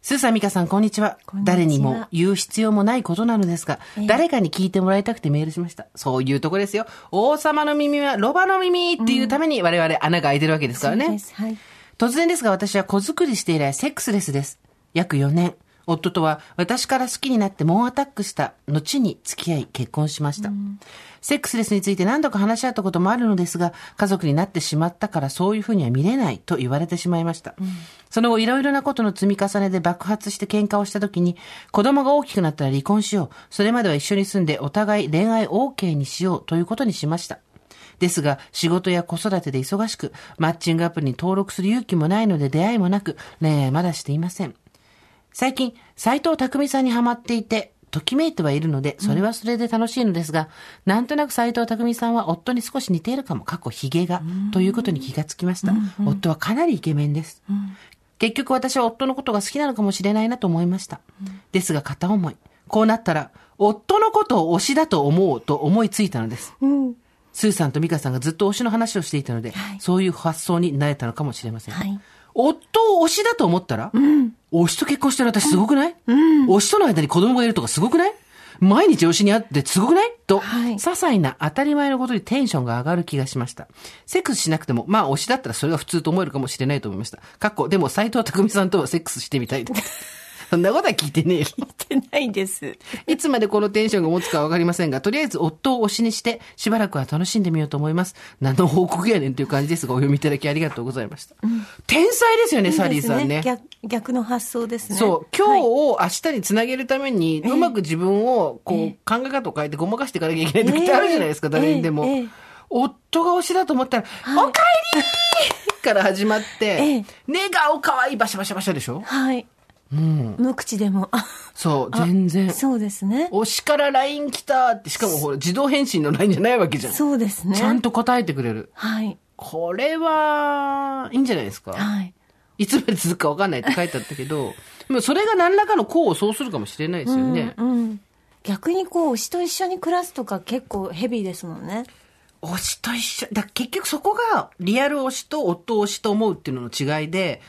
[SPEAKER 2] スーさん、ミカさん、こんにちは。誰にも言う必要もないことなのですが、
[SPEAKER 3] ええ
[SPEAKER 2] 誰かに聞いてもらいたくてメールしました。そういうとこですよ。王様の耳はロバの耳っていうために我々穴が開いてるわけですからね。
[SPEAKER 3] そうです。はい。
[SPEAKER 2] 突然ですが私は子作りして以来セックスレスです。約4年。夫とは私から好きになって猛アタックした後に付き合い結婚しました。セックスレスについて何度か話し合ったこともあるのですが、家族になってしまったからそういうふうには見れないと言われてしまいました。その後いろいろなことの積み重ねで爆発して喧嘩をした時に、子供が大きくなったら離婚しよう。それまでは一緒に住んでお互い恋愛 OK にしようということにしました。ですが、仕事や子育てで忙しく、マッチングアプリに登録する勇気もないので出会いもなく、恋愛まだしていません。最近、斎藤匠さんにハマっていて、ときめいてはいるので、それはそれで楽しいのですが、なんとなく斎藤匠さんは夫に少し似ているかも、過去ヒゲが、ということに気がつきました。夫はかなりイケメンです。結局私は夫のことが好きなのかもしれないなと思いました。ですが片思い。こうなったら、夫のことを推しだと思うと思いついたのです。
[SPEAKER 3] うん。
[SPEAKER 2] スーさんとミカさんがずっと推しの話をしていたので、
[SPEAKER 3] はい
[SPEAKER 2] そういう発想になれたのかもしれません。
[SPEAKER 3] はい。
[SPEAKER 2] 夫を推しだと思ったら、推しと結婚してる私すごくない、推しとの間に子供がいるとかすごくない？毎日推しに会ってすごくない？と、
[SPEAKER 3] はい。
[SPEAKER 2] 些細な当たり前のことにテンションが上がる気がしました。セックスしなくても、まあ推しだったらそれが普通と思えるかもしれないと思いました。かっこ、でも斎藤匠さんとはセックスしてみたい。そんなことは聞いてねえよ。
[SPEAKER 3] 言ってないです。
[SPEAKER 2] いつまでこのテンションが持つかわかりませんが、とりあえず夫を推しにして、しばらくは楽しんでみようと思います。何の報告やねんという感じですが、お読みいただきありがとうございました。天才ですよね、サリーさんね。
[SPEAKER 3] 逆逆の発想ですね。
[SPEAKER 2] そう、今日
[SPEAKER 3] はい
[SPEAKER 2] を明日につなげるために、うまく自分を、こう、考え方を変えてごまかしていかなきゃいけない時ってあるじゃないですか、
[SPEAKER 3] ええ
[SPEAKER 2] 誰にでも
[SPEAKER 3] ええええ。
[SPEAKER 2] 夫が推しだと思ったら、おかえりから始まって
[SPEAKER 3] ええ、
[SPEAKER 2] 寝顔かわいいバシャバシャバシャでしょ？
[SPEAKER 3] はい。
[SPEAKER 2] うん。
[SPEAKER 3] 無口でも。あ
[SPEAKER 2] そう、全然。
[SPEAKER 3] そうですね。
[SPEAKER 2] 推しから LINE 来たって、しかもほら、自動返信の LINE じゃないわけじゃん。
[SPEAKER 3] そうですね。
[SPEAKER 2] ちゃんと答えてくれる。
[SPEAKER 3] はい。
[SPEAKER 2] これは、いいんじゃないですか？
[SPEAKER 3] はい。
[SPEAKER 2] いつまで続くか分かんないって書いてあったけど、でもそれが何らかの功を奏するかもしれないですよね。
[SPEAKER 3] うんうん逆にこう、推しと一緒に暮らすとか結構ヘビーですもんね。
[SPEAKER 2] 推しと一緒。だ結局そこがリアル推しと夫推しと思うっていうのの違いで、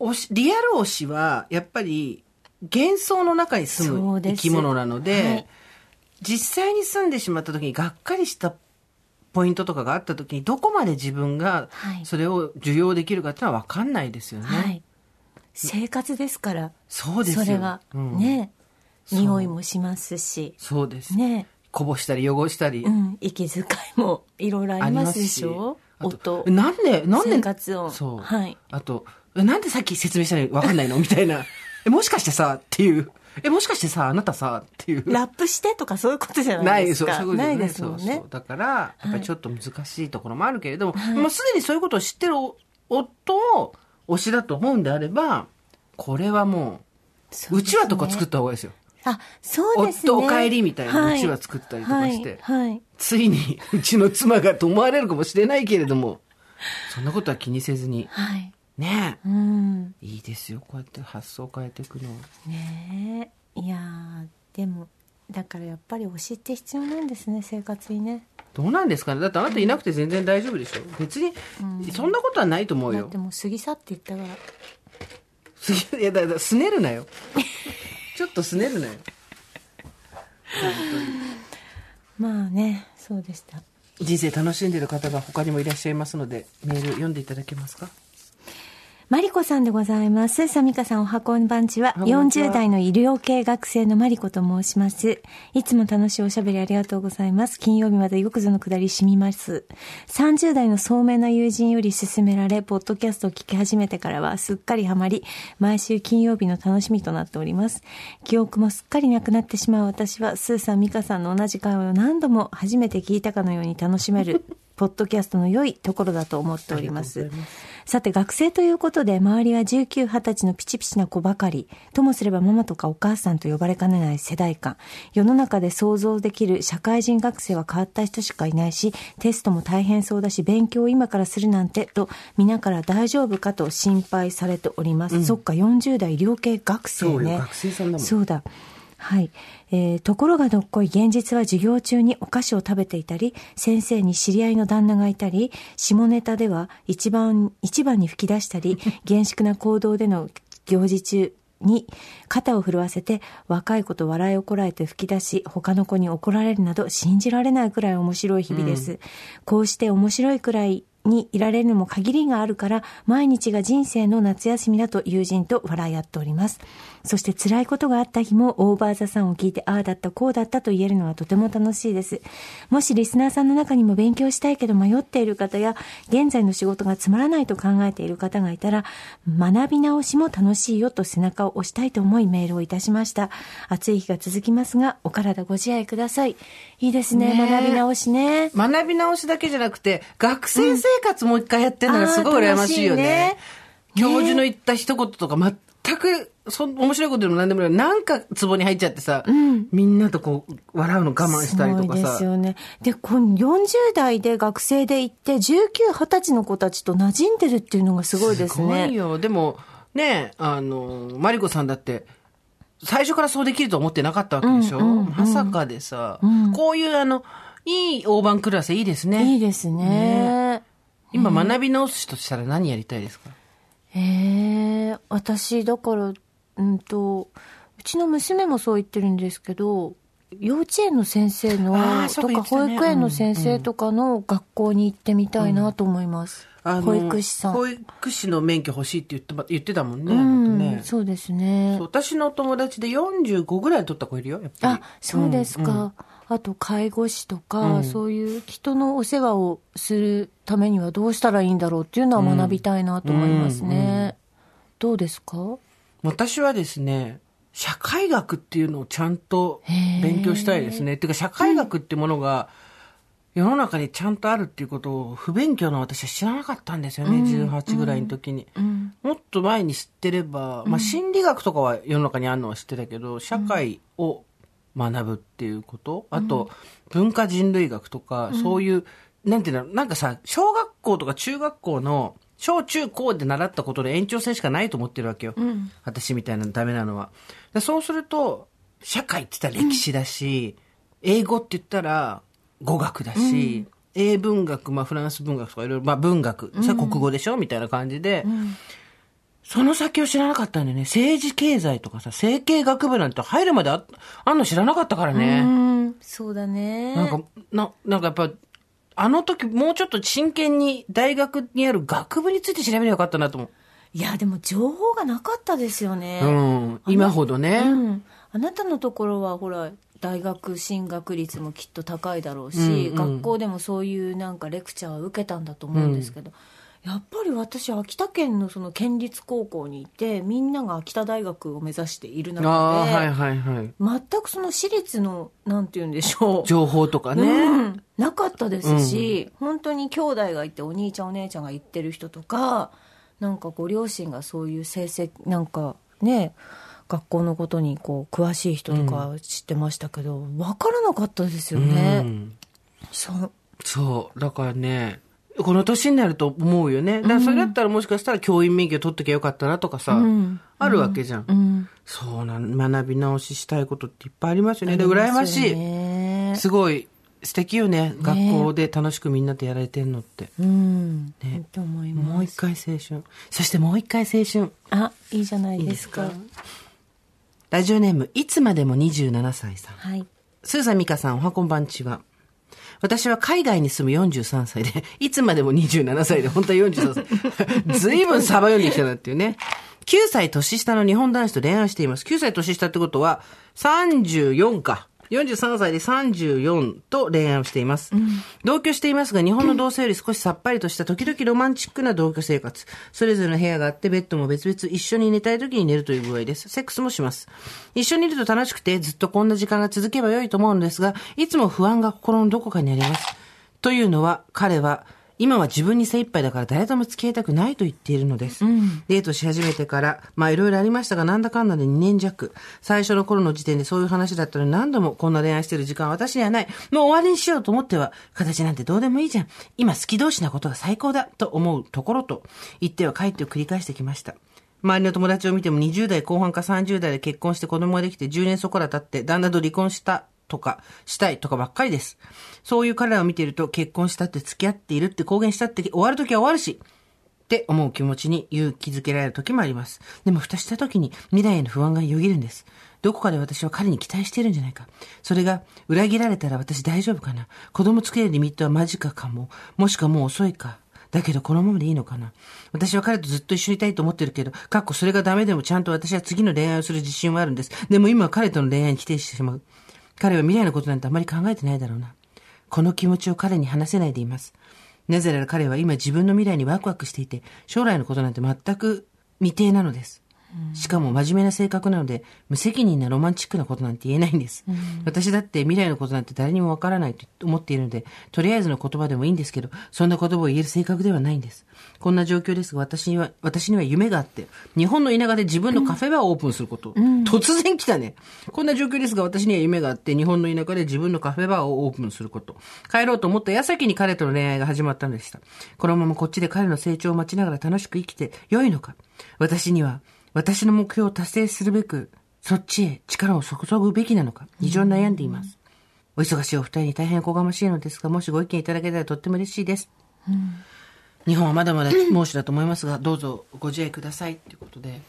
[SPEAKER 2] 推し、リアル推しはやっぱり幻想の中に住む生き物なので、
[SPEAKER 3] はい
[SPEAKER 2] 実際に住んでしまった時にがっかりしたポイントとかがあった時にどこまで自分が
[SPEAKER 3] はい
[SPEAKER 2] それを受容できるかっていうのは分かんないですよね。
[SPEAKER 3] はい。生活ですから。
[SPEAKER 2] そうですよ。
[SPEAKER 3] それは、
[SPEAKER 2] うん
[SPEAKER 3] ね。匂いもしますし。
[SPEAKER 2] そうです。
[SPEAKER 3] ね。
[SPEAKER 2] こぼしたり汚したり。
[SPEAKER 3] うん。息遣いもいろいろありますでしょ？音。
[SPEAKER 2] えなんで、なんで、
[SPEAKER 3] 生活音
[SPEAKER 2] そう。
[SPEAKER 3] はい
[SPEAKER 2] あと、えなんでさっき説明したのに分かんないの？みたいな。え、もしかしてさ、っていう。え、もしかしてさ、あなたさ、っていう。
[SPEAKER 3] ラップしてとかそういうことじゃ
[SPEAKER 2] な
[SPEAKER 3] ないで
[SPEAKER 2] い、そう、
[SPEAKER 3] すか。
[SPEAKER 2] そういうことじゃ
[SPEAKER 3] ないですもんね
[SPEAKER 2] そうそう。だから、やっぱりちょっと難しいところもあるけれども、もうすでにそういうことを知ってるお夫を推しだと思うんであれば、これはもう、うちわとか作った方がいいですよ。
[SPEAKER 3] あ、そうですね。
[SPEAKER 2] 夫お帰りみたいな
[SPEAKER 3] は
[SPEAKER 2] うちわ作ったりとかして
[SPEAKER 3] はい。はい
[SPEAKER 2] ついに、うちの妻がと思われるかもしれないけれども、そんなことは気にせずに、
[SPEAKER 3] はい。
[SPEAKER 2] ねえ。
[SPEAKER 3] うん。
[SPEAKER 2] いいですよ、こうやって発想変えていくの。
[SPEAKER 3] ねえ。いやーでも、だからやっぱり推しって必要なんですね、生活にね。
[SPEAKER 2] どうなんですかねだってあなたいなくて全然大丈夫でしょ別に、そんなことはないと思うよ
[SPEAKER 3] だって。もう過ぎ去って言ったから。
[SPEAKER 2] すぎ いや、だから、すねるなよ。ちょっとすねるなよ。
[SPEAKER 3] まあね、そうでした。
[SPEAKER 2] 人生楽しんでる方が他にもいらっしゃいますので、メール読んでいただけますか？
[SPEAKER 3] マリコさんでございます。サミカさんおはこんばんちは。
[SPEAKER 2] こんにちは
[SPEAKER 3] 40代の医療系学生のマリコと申します。いつも楽しいおしゃべりありがとうございます。金曜日までよくぞのくだり染みます。30代の聡明な友人より勧められ、ポッドキャストを聞き始めてからはすっかりハマり、毎週金曜日の楽しみとなっております。記憶もすっかりなくなってしまう私は、スーさん、ミカさんの同じ会話を何度も初めて聞いたかのように楽しめる、ポッドキャストの良いところだと思っております。さて、学生ということで、周りは19、20歳のピチピチな子ばかり。ともすればママとかお母さんと呼ばれかねない世代間。世の中で想像できる社会人学生は変わった人しかいないし、テストも大変そうだし、勉強を今からするなんて、と、皆から大丈夫かと心配されております。そっか、40代医療系学生ね。
[SPEAKER 2] そうだ。
[SPEAKER 3] はい。えーところがどっこい現実は授業中にお菓子を食べていたり、先生に知り合いの旦那がいたり、下ネタでは一番、一番に吹き出したり、厳粛な行動での行事中に肩を震わせて若い子と笑いをこらえて吹き出し、他の子に怒られるなど信じられないくらい面白い日々です。こうして面白いくらいにいられるのも限りがあるから、毎日が人生の夏休みだと友人と笑い合っております。そして辛いことがあった日もオーバーザさんを聞いて、ああだった、こうだったと言えるのはとても楽しいです。もしリスナーさんの中にも勉強したいけど迷っている方や、現在の仕事がつまらないと考えている方がいたら、学び直しも楽しいよと背中を押したいと思いメールをいたしました。暑い日が続きますが、お体ご自愛ください。いいですね、
[SPEAKER 2] ねえ
[SPEAKER 3] 学び直しね。
[SPEAKER 2] 学び直しだけじゃなくて、学生生活もう一回やってるのがすごい羨ましいよね。
[SPEAKER 3] あー楽しいね
[SPEAKER 2] 教授の言った一言とか全くそ面白いことでも何でもない。なんか壺に入っちゃってさ、みんなとこう、笑うの我慢したりとかさ
[SPEAKER 3] です。よね。で、この40代で学生で行って、19、20歳の子たちと馴染んでるっていうのがすごいです
[SPEAKER 2] すごい
[SPEAKER 3] ね。
[SPEAKER 2] よ。でも、ね、あの、マリコさんだって、最初からそうできると思ってなかったわけでしょ、まさかでさ、こういうあの、いい大盤クラスいいですね。
[SPEAKER 3] いいですね。
[SPEAKER 2] 今学び直すとしたら何やりたいですか？
[SPEAKER 3] ええ私、だから、うんと、うちの娘もそう言ってるんですけど、幼稚園の先生のとか保育園の先生とかの学校に行ってみたいなと思います。保育士さん。
[SPEAKER 2] 保育士の免許欲しいって言ってば言ってたもんね。
[SPEAKER 3] うん、
[SPEAKER 2] ね
[SPEAKER 3] そうですね。
[SPEAKER 2] 私の友達で45ぐらい取った子いるよ、やっぱり。
[SPEAKER 3] あ、そうですか。あと、介護士とか、そういう人のお世話をするためにはどうしたらいいんだろうっていうのは学びたいなと思いますね。どうですか？
[SPEAKER 2] 私はですね、社会学っていうのをちゃんと勉強したいですね。っていうか、社会学ってものが、世の中にちゃんとあるっていうことを不勉強の私は知らなかったんですよね、18ぐらいの時に。もっと前に知ってれば、まあ心理学とかは世の中にあるのは知ってたけど、社会を学ぶっていうこと、あと文化人類学とか、そういう、なんていうの、なんかさ、小学校とか中学校の小中高で習ったことで延長線しかないと思ってるわけよ。私みたいなのダメなのは。でそうすると、社会って言ったら歴史だし、英語って言ったら語学だし、英文学、まあフランス文学とかいろいろ、まあ文学、それは国語でしょみたいな感じで、その先を知らなかったんだよね。政治経済とかさ、政経学部なんて入るまでああんの知らなかったからね。
[SPEAKER 3] うん、そうだね。
[SPEAKER 2] なんか、な、なんかやっぱ、あの時もうちょっと真剣に大学にある学部について調べればよかったなと思う。
[SPEAKER 3] いや、でも情報がなかったですよね。
[SPEAKER 2] うん。今ほどね。
[SPEAKER 3] うん、あなたのところはほら大学進学率もきっと高いだろうし、
[SPEAKER 2] うんうん
[SPEAKER 3] 学校でもそういうなんかレクチャーを受けたんだと思うんですけど、やっぱり私秋田県のその県立高校にいてみんなが秋田大学を目指している中で、
[SPEAKER 2] ああ、はいはいはい。
[SPEAKER 3] 全くその私立のなんて言うんでしょう。
[SPEAKER 2] 情報とかね。
[SPEAKER 3] うん。なかったですし、本当に兄弟がいてお兄ちゃんお姉ちゃんが行ってる人とかなんかご両親がそういう成績なんかね学校のことにこう詳しい人とか知ってましたけど、分からなかったですよね、
[SPEAKER 2] うん。
[SPEAKER 3] そう。
[SPEAKER 2] そう。だからね、この年になると思うよね。だからそれだったらもしかしたら教員免許取っときゃよかったなとかさ、
[SPEAKER 3] ん
[SPEAKER 2] あるわけじゃん。
[SPEAKER 3] うん
[SPEAKER 2] そうなん、学び直ししたいことっていっぱいありますよね。で、羨ましい。
[SPEAKER 3] ね
[SPEAKER 2] すごい素敵よね。学校で楽しくみんなとやられてるのって。
[SPEAKER 3] うん、ね、と思います
[SPEAKER 2] もう一回青春。そしてもう一回青春。
[SPEAKER 3] あいいじゃないですか
[SPEAKER 2] いいですラジオネーム、いつまでも27歳さん。
[SPEAKER 3] はい
[SPEAKER 2] スーザミカさん、おはこんばんちは。私は海外に住む43歳で、いつまでも27歳で、本当は43歳。ずいぶんサバ読んできたなっていうね。9歳年下の日本男子と恋愛しています。9歳年下ってことは、34か。43歳で34と恋愛をしています。同居していますが、日本の同性より少しさっぱりとした時々ロマンチックな同居生活。それぞれの部屋があって、ベッドも別々一緒に寝たい時に寝るという具合です。セックスもします。一緒にいると楽しくて、ずっとこんな時間が続けば良いと思うのですが、いつも不安が心のどこかにあります。というのは、彼は、今は自分に精一杯だから誰とも付き合いたくないと言っているのです。デートし始めてから、まあいろいろありましたが、なんだかんだで2年弱。最初の頃の時点でそういう話だったのに何度もこんな恋愛してる時間は私にはない。もう終わりにしようと思っては、形なんてどうでもいいじゃん。今好き同士なことが最高だと思うところと、言っては帰ってを繰り返してきました。周りの友達を見ても20代後半か30代で結婚して子供ができて10年そこら経って旦那と離婚したとか、したいとかばっかりです。そういう彼らを見ていると結婚したって付き合っているって公言したって終わるときは終わるし、って思う気持ちに勇気づけられる時もあります。でも蓋した時に未来への不安がよぎるんです。どこかで私は彼に期待しているんじゃないか。それが裏切られたら私大丈夫かな。子供作れるリミットは間近かも。もしくはもう遅いか。だけどこのままでいいのかな。私は彼とずっと一緒にいたいと思ってるけど、かっこそれがダメでもちゃんと私は次の恋愛をする自信はあるんです。でも今は彼との恋愛に否定してしまう。彼は未来のことなんてあまり考えてないだろうな。この気持ちを彼に話せないでいます。なぜなら彼は今自分の未来にワクワクしていて、将来のことなんて全く未定なのです。しかも真面目な性格なので、無責任なロマンチックなことなんて言えないんです。私だって未来のことなんて誰にもわからないと思っているので、とりあえずの言葉でもいいんですけど、そんな言葉を言える性格ではないんです。こんな状況ですが、私には、私には夢があって、日本の田舎で自分のカフェバーをオープンすること。突然来たね。こんな状況ですが、私には夢があって、日本の田舎で自分のカフェバーをオープンすること。帰ろうと思った矢先に彼との恋愛が始まったのでした。このままこっちで彼の成長を待ちながら楽しく生きて良いのか。私には、私の目標を達成するべく、そっちへ力を注ぐべきなのか、非常に悩んでいます。お忙しいお二人に大変おこがましいのですが、もしご意見いただけたらとっても嬉しいです。日本はまだまだ猛暑だと思いますが、どうぞご自愛くださいっていうことで。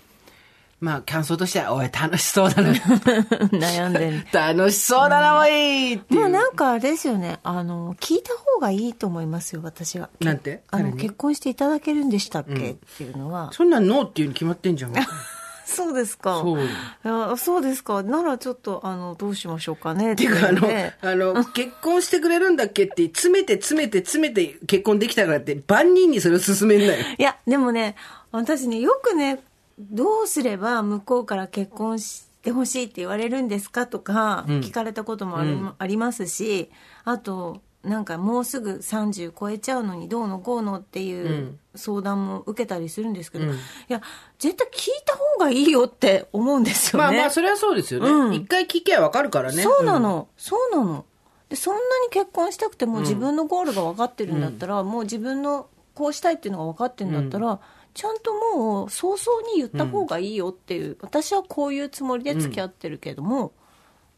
[SPEAKER 2] まあ、感想としては、おい、楽しそうだな。
[SPEAKER 3] 悩んでる。
[SPEAKER 2] 楽しそうだな、おいっていう
[SPEAKER 3] まあなんかあれですよね。あの、聞いた方がいいと思いますよ、私は。
[SPEAKER 2] なんて？
[SPEAKER 3] あの、結婚していただけるんでしたっけ、っていうのは。
[SPEAKER 2] そんなんノーっていうに決まってんじゃん。
[SPEAKER 3] そうですか。
[SPEAKER 2] そう
[SPEAKER 3] そうですか。ならちょっと、あの、どうしましょうかね。
[SPEAKER 2] っていうか、あの、
[SPEAKER 3] ね
[SPEAKER 2] あの、結婚してくれるんだっけって、詰めて詰めて詰めて結婚できたからって、万人にそれを勧めんなよ。
[SPEAKER 3] いや、でもね、私ね、よくね、どうすれば向こうから結婚してほしいって言われるんですかとか、聞かれたこともあり,、ありますし、あと、なんかもうすぐ30超えちゃうのにどうのこうのっていう相談も受けたりするんですけど、いや、絶対聞いた方がいいよって思うんですよね。
[SPEAKER 2] まあまあ、それはそうですよね。
[SPEAKER 3] うん。
[SPEAKER 2] 一回聞けばわかるからね。
[SPEAKER 3] そうなの、そうなの。でそんなに結婚したくても自分のゴールが分かってるんだったら、もう自分のこうしたいっていうのが分かってるんだったら、ちゃんともう早々に言った方がいいよっていう、私はこういうつもりで付き合ってるけども、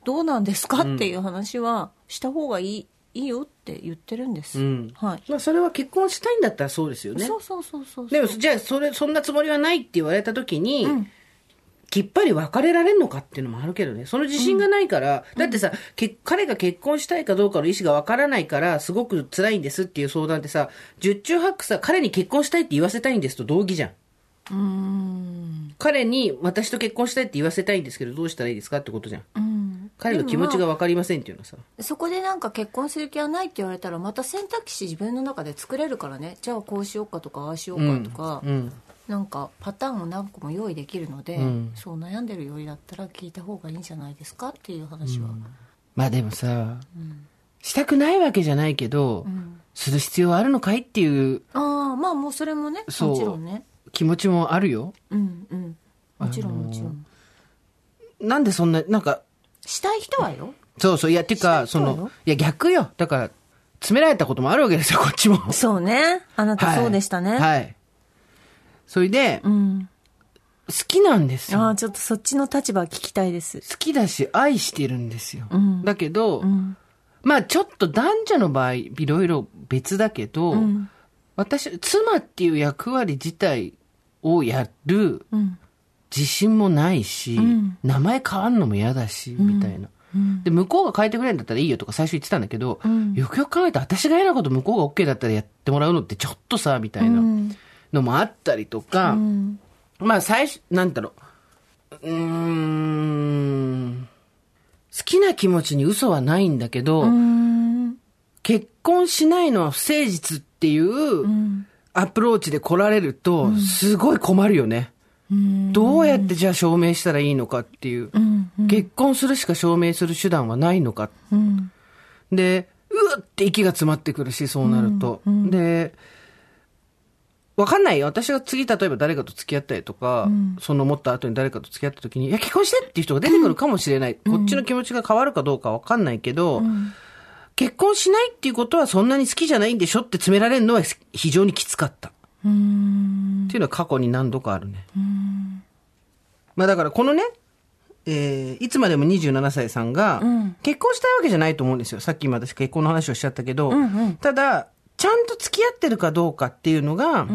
[SPEAKER 3] どうなんですかっていう話はした方がいいいいよって言ってるんです、
[SPEAKER 2] うん。
[SPEAKER 3] はい、
[SPEAKER 2] まあ、それは結婚したいんだったらそうですよね。
[SPEAKER 3] そうそうそうそう
[SPEAKER 2] でも、じゃあ、それ、そんなつもりはないって言われた時に、きっぱり別れられんのかっていうのもあるけどね。その自信がないから、だってさ、け彼が結婚したいかどうかの意思がわからないから、すごく辛いんですっていう相談ってさ、十中八九さ、彼に結婚したいって言わせたいんですと同義じゃん。
[SPEAKER 3] うーん
[SPEAKER 2] 彼に私と結婚したいって言わせたいんですけど、どうしたらいいですかってことじゃん。
[SPEAKER 3] うん
[SPEAKER 2] 彼の気持ちがわかりませんっていうのはさ。
[SPEAKER 3] そこでなんか結婚する気はないって言われたらまた選択肢自分の中で作れるからねじゃあこうしようかとかああしようかとか、
[SPEAKER 2] うん。
[SPEAKER 3] なんかパターンを何個も用意できるので、
[SPEAKER 2] ん。
[SPEAKER 3] そう悩んでるよりだったら聞いた方がいいんじゃないですかっていう話は、
[SPEAKER 2] まあでもさ、したくないわけじゃないけど、する必要はあるのかいっていう
[SPEAKER 3] ああまあもうそれもね
[SPEAKER 2] そう
[SPEAKER 3] もちろんね。
[SPEAKER 2] 気持ちもあるよ。
[SPEAKER 3] うんうん。もちろんもちろん。
[SPEAKER 2] なんでそんな、なんか、
[SPEAKER 3] したい人はよ。
[SPEAKER 2] そうそう、いや、っていうか、その、いや、逆よ。だから、詰められたこともあるわけですよ、こっちも。
[SPEAKER 3] そうね。あなたそうでしたね、
[SPEAKER 2] はい。はいそれで、好
[SPEAKER 3] うん
[SPEAKER 2] きなんですよ。
[SPEAKER 3] ああちょっとそっちの立場聞きたいです。
[SPEAKER 2] 好きだし、愛してるんですよ。
[SPEAKER 3] ん。
[SPEAKER 2] だけど、
[SPEAKER 3] うん。
[SPEAKER 2] まあちょっと男女の場合、いろいろ別だけど、
[SPEAKER 3] ん。
[SPEAKER 2] 私、妻っていう役割自体をやる
[SPEAKER 3] うん。
[SPEAKER 2] 自信もないし、
[SPEAKER 3] ん。
[SPEAKER 2] 名前変わんのも嫌だし、みたいな。で、向こうが変えてくれるんだったらいいよとか最初言ってたんだけど、
[SPEAKER 3] ん。
[SPEAKER 2] よくよく考えたら私が嫌なこと向こうが OK だったらやってもらうのってちょっとさ、みたいな。
[SPEAKER 3] うん
[SPEAKER 2] のもあったりとか、
[SPEAKER 3] うん
[SPEAKER 2] まあ最初、なんだろう。うーん。好きな気持ちに嘘はないんだけど、
[SPEAKER 3] うん
[SPEAKER 2] 結婚しないのは不誠実っていう
[SPEAKER 3] うん
[SPEAKER 2] アプローチで来られると、すごい困るよね。
[SPEAKER 3] うん
[SPEAKER 2] どうやってじゃあ証明したらいいのかっていう。
[SPEAKER 3] うん
[SPEAKER 2] 結婚するしか証明する手段はないのか。
[SPEAKER 3] うん
[SPEAKER 2] で、うわって息が詰まってくるし、そうなると。で、わかんないよ。私が次、例えば誰かと付き合ったりとか、その思った後に誰かと付き合った時に、いや、結婚してっていう人が出てくるかもしれない。こっちの気持ちが変わるかどうかわかんないけど、結婚しないっていうことはそんなに好きじゃないんでしょって詰められるのは非常にきつかった。
[SPEAKER 3] うん
[SPEAKER 2] っていうのは過去に何度かあるね。まあだからこのね、えーいつまでも27歳さんが、結婚したいわけじゃないと思うんですよ。さっき今私結婚の話をしちゃったけど、ただ、ちゃんと付き合ってるかどうかっていうのが、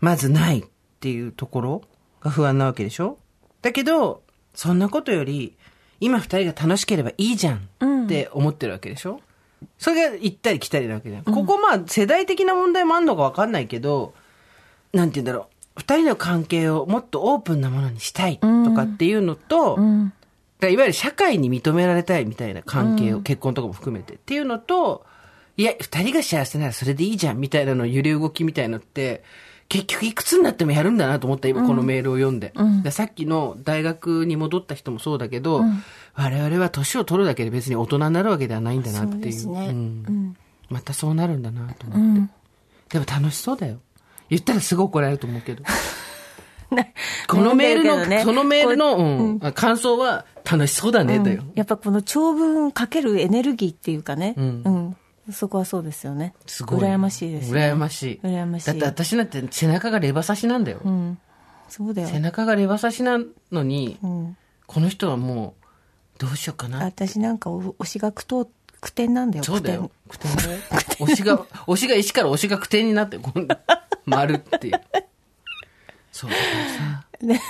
[SPEAKER 2] まずないっていうところが不安なわけでしょ？だけど、そんなことより、今二人が楽しければいいじゃんって思ってるわけでしょ、それが行ったり来たりなわけじゃん。ここまあ世代的な問題もあんのかわかんないけど、なんて言うんだろう。二人の関係をもっとオープンなものにしたいとかっていうのと、
[SPEAKER 3] うん。
[SPEAKER 2] だからいわゆる社会に認められたいみたいな関係を、結婚とかも含めてっていうのと、いや、二人が幸せならそれでいいじゃんみたいなの揺れ動きみたいのって、結局いくつになってもやるんだなと思った、今このメールを読んで。でさっきの大学に戻った人もそうだけど、我々は年を取るだけで別に大人になるわけではないんだなっていう。
[SPEAKER 3] そうね。
[SPEAKER 2] ん。
[SPEAKER 3] うん。
[SPEAKER 2] またそうなるんだなと思って。でも楽しそうだよ。言ったらすごい怒られると思うけど。このメールの、
[SPEAKER 3] ね。
[SPEAKER 2] そのメールの、
[SPEAKER 3] こう
[SPEAKER 2] うん。感想は楽しそうだね、だよ。
[SPEAKER 3] やっぱこの長文かけるエネルギーっていうかね、
[SPEAKER 2] う
[SPEAKER 3] うんん、そこはそうですよね。
[SPEAKER 2] すごい。
[SPEAKER 3] 羨ましいです、ね。
[SPEAKER 2] 羨ましい。
[SPEAKER 3] 羨ましい
[SPEAKER 2] だって私なんて背中がレバ刺しなんだよ。
[SPEAKER 3] うん。そうだよ。
[SPEAKER 2] 背中がレバ刺しなのに、
[SPEAKER 3] うん。
[SPEAKER 2] この人はもう、どうしようかな。
[SPEAKER 3] 私なんかお推しが苦闘苦点なんだよ。
[SPEAKER 2] そうだよ。苦点だよ。推しが、推しが石から推しが苦点になって、丸っていう。そうだからさ。
[SPEAKER 3] ね。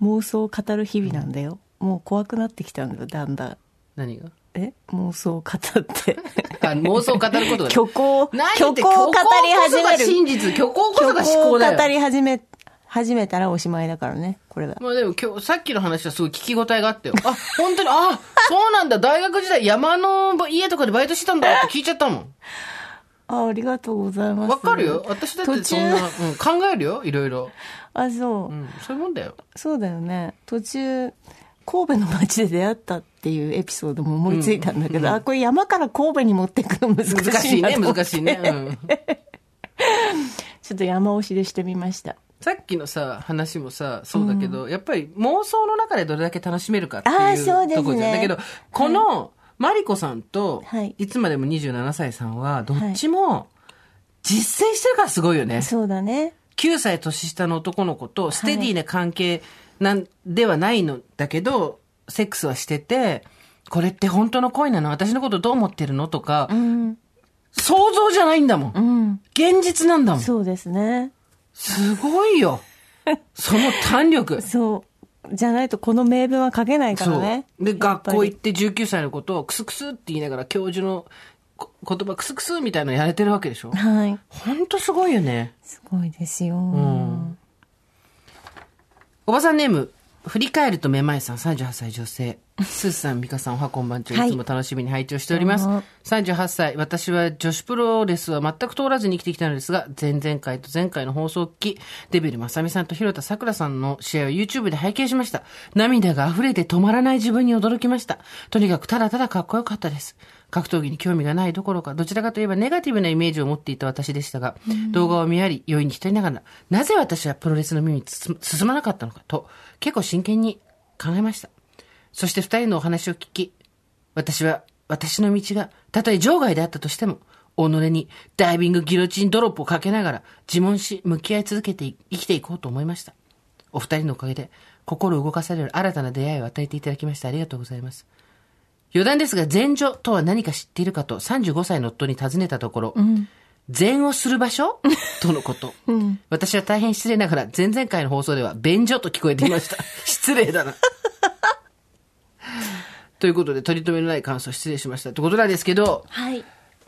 [SPEAKER 3] 妄想を語る日々なんだよ。もう怖くなってきたんだよ、だんだん。
[SPEAKER 2] 何が？
[SPEAKER 3] え妄想を語って。
[SPEAKER 2] あ妄想を語ることが。
[SPEAKER 3] 虚構、
[SPEAKER 2] 何
[SPEAKER 3] 虚構を語り始める。
[SPEAKER 2] 真実。虚構こそが思考だよ。
[SPEAKER 3] 語り始め、始めたらおしまいだからね、これが。
[SPEAKER 2] まあでも今日、さっきの話はすごい聞き応えがあったよ。あ、本当に、あ、そうなんだ。大学時代山の家とかでバイトしてたんだって聞いちゃったもん。
[SPEAKER 3] あ、ありがとうございます。
[SPEAKER 2] わかるよ。私だってそんな、うん、考えるよ。いろいろ。
[SPEAKER 3] あ、そう。
[SPEAKER 2] うん、そういうもんだよ。
[SPEAKER 3] そうだよね途中神戸の街で出会ったっていうエピソードも思いついたんだけど、あこれ山から神戸に持っていくの難しい
[SPEAKER 2] ね、難しいね。うん。
[SPEAKER 3] ちょっと山押しでしてみました。
[SPEAKER 2] さっきのさ、話もさ、そうだけど、やっぱり妄想の中でどれだけ楽しめるかっていうとこじゃん。だけど、この、マリコさんと、
[SPEAKER 3] はい。
[SPEAKER 2] いつまでも27歳さんは、どっちも、実践してるからすごいよね。
[SPEAKER 3] そうだね。
[SPEAKER 2] 9歳年下の男の子とステディな関係なんではないのだけど、セックスはしてて、これって本当の恋なの？私のことどう思ってるの？とか、
[SPEAKER 3] うん
[SPEAKER 2] 想像じゃないんだもん。
[SPEAKER 3] うん
[SPEAKER 2] 現実なんだもん。
[SPEAKER 3] そうですね
[SPEAKER 2] すごいよ。その弾力。
[SPEAKER 3] そうじゃないとこの名文は書けないからね。
[SPEAKER 2] で、学校行って19歳のことをクスクスって言いながら教授のこ言葉クスクスみたいなのやれてるわけでしょ？
[SPEAKER 3] はい
[SPEAKER 2] ほんとすごいよね。
[SPEAKER 3] すごいですよ、
[SPEAKER 2] んおばさんネーム、振り返るとめまいさん、38歳女性。スーさん、ミカさん、おはこんばんちは。
[SPEAKER 3] はい
[SPEAKER 2] いつも楽しみに拝聴しております
[SPEAKER 3] どうも。
[SPEAKER 2] 38歳、私は女子プロレスは全く通らずに生きてきたのですが、前々回と前回の放送を聞き、デビルまさみさんと広田さくらさんの試合を YouTube で拝見しました。涙が溢れて止まらない自分に驚きました。とにかくただただかっこよかったです。格闘技に興味がないどころか、どちらかといえばネガティブなイメージを持っていた私でしたが、動画を見やり、余韻に浸りながら、なぜ私はプロレスの耳に進進まなかったのかと、結構真剣に考えました。そして二人のお話を聞き、私は、私の道が、たとえ場外であったとしても、己にダイビングギロチンドロップをかけながら自問し、向き合い続けてい生きていこうと思いました。お二人のおかげで、心動かされる新たな出会いを与えていただきましてありがとうございます。余談ですが、前女とは何か知っているかと35歳の夫に尋ねたところ、禅をする場所？とのこと。私は大変失礼ながら、前々回の放送では、便所と聞こえていました。失礼だな。ということで、取り留めのない感想失礼しました。ということなんですけど、
[SPEAKER 3] はい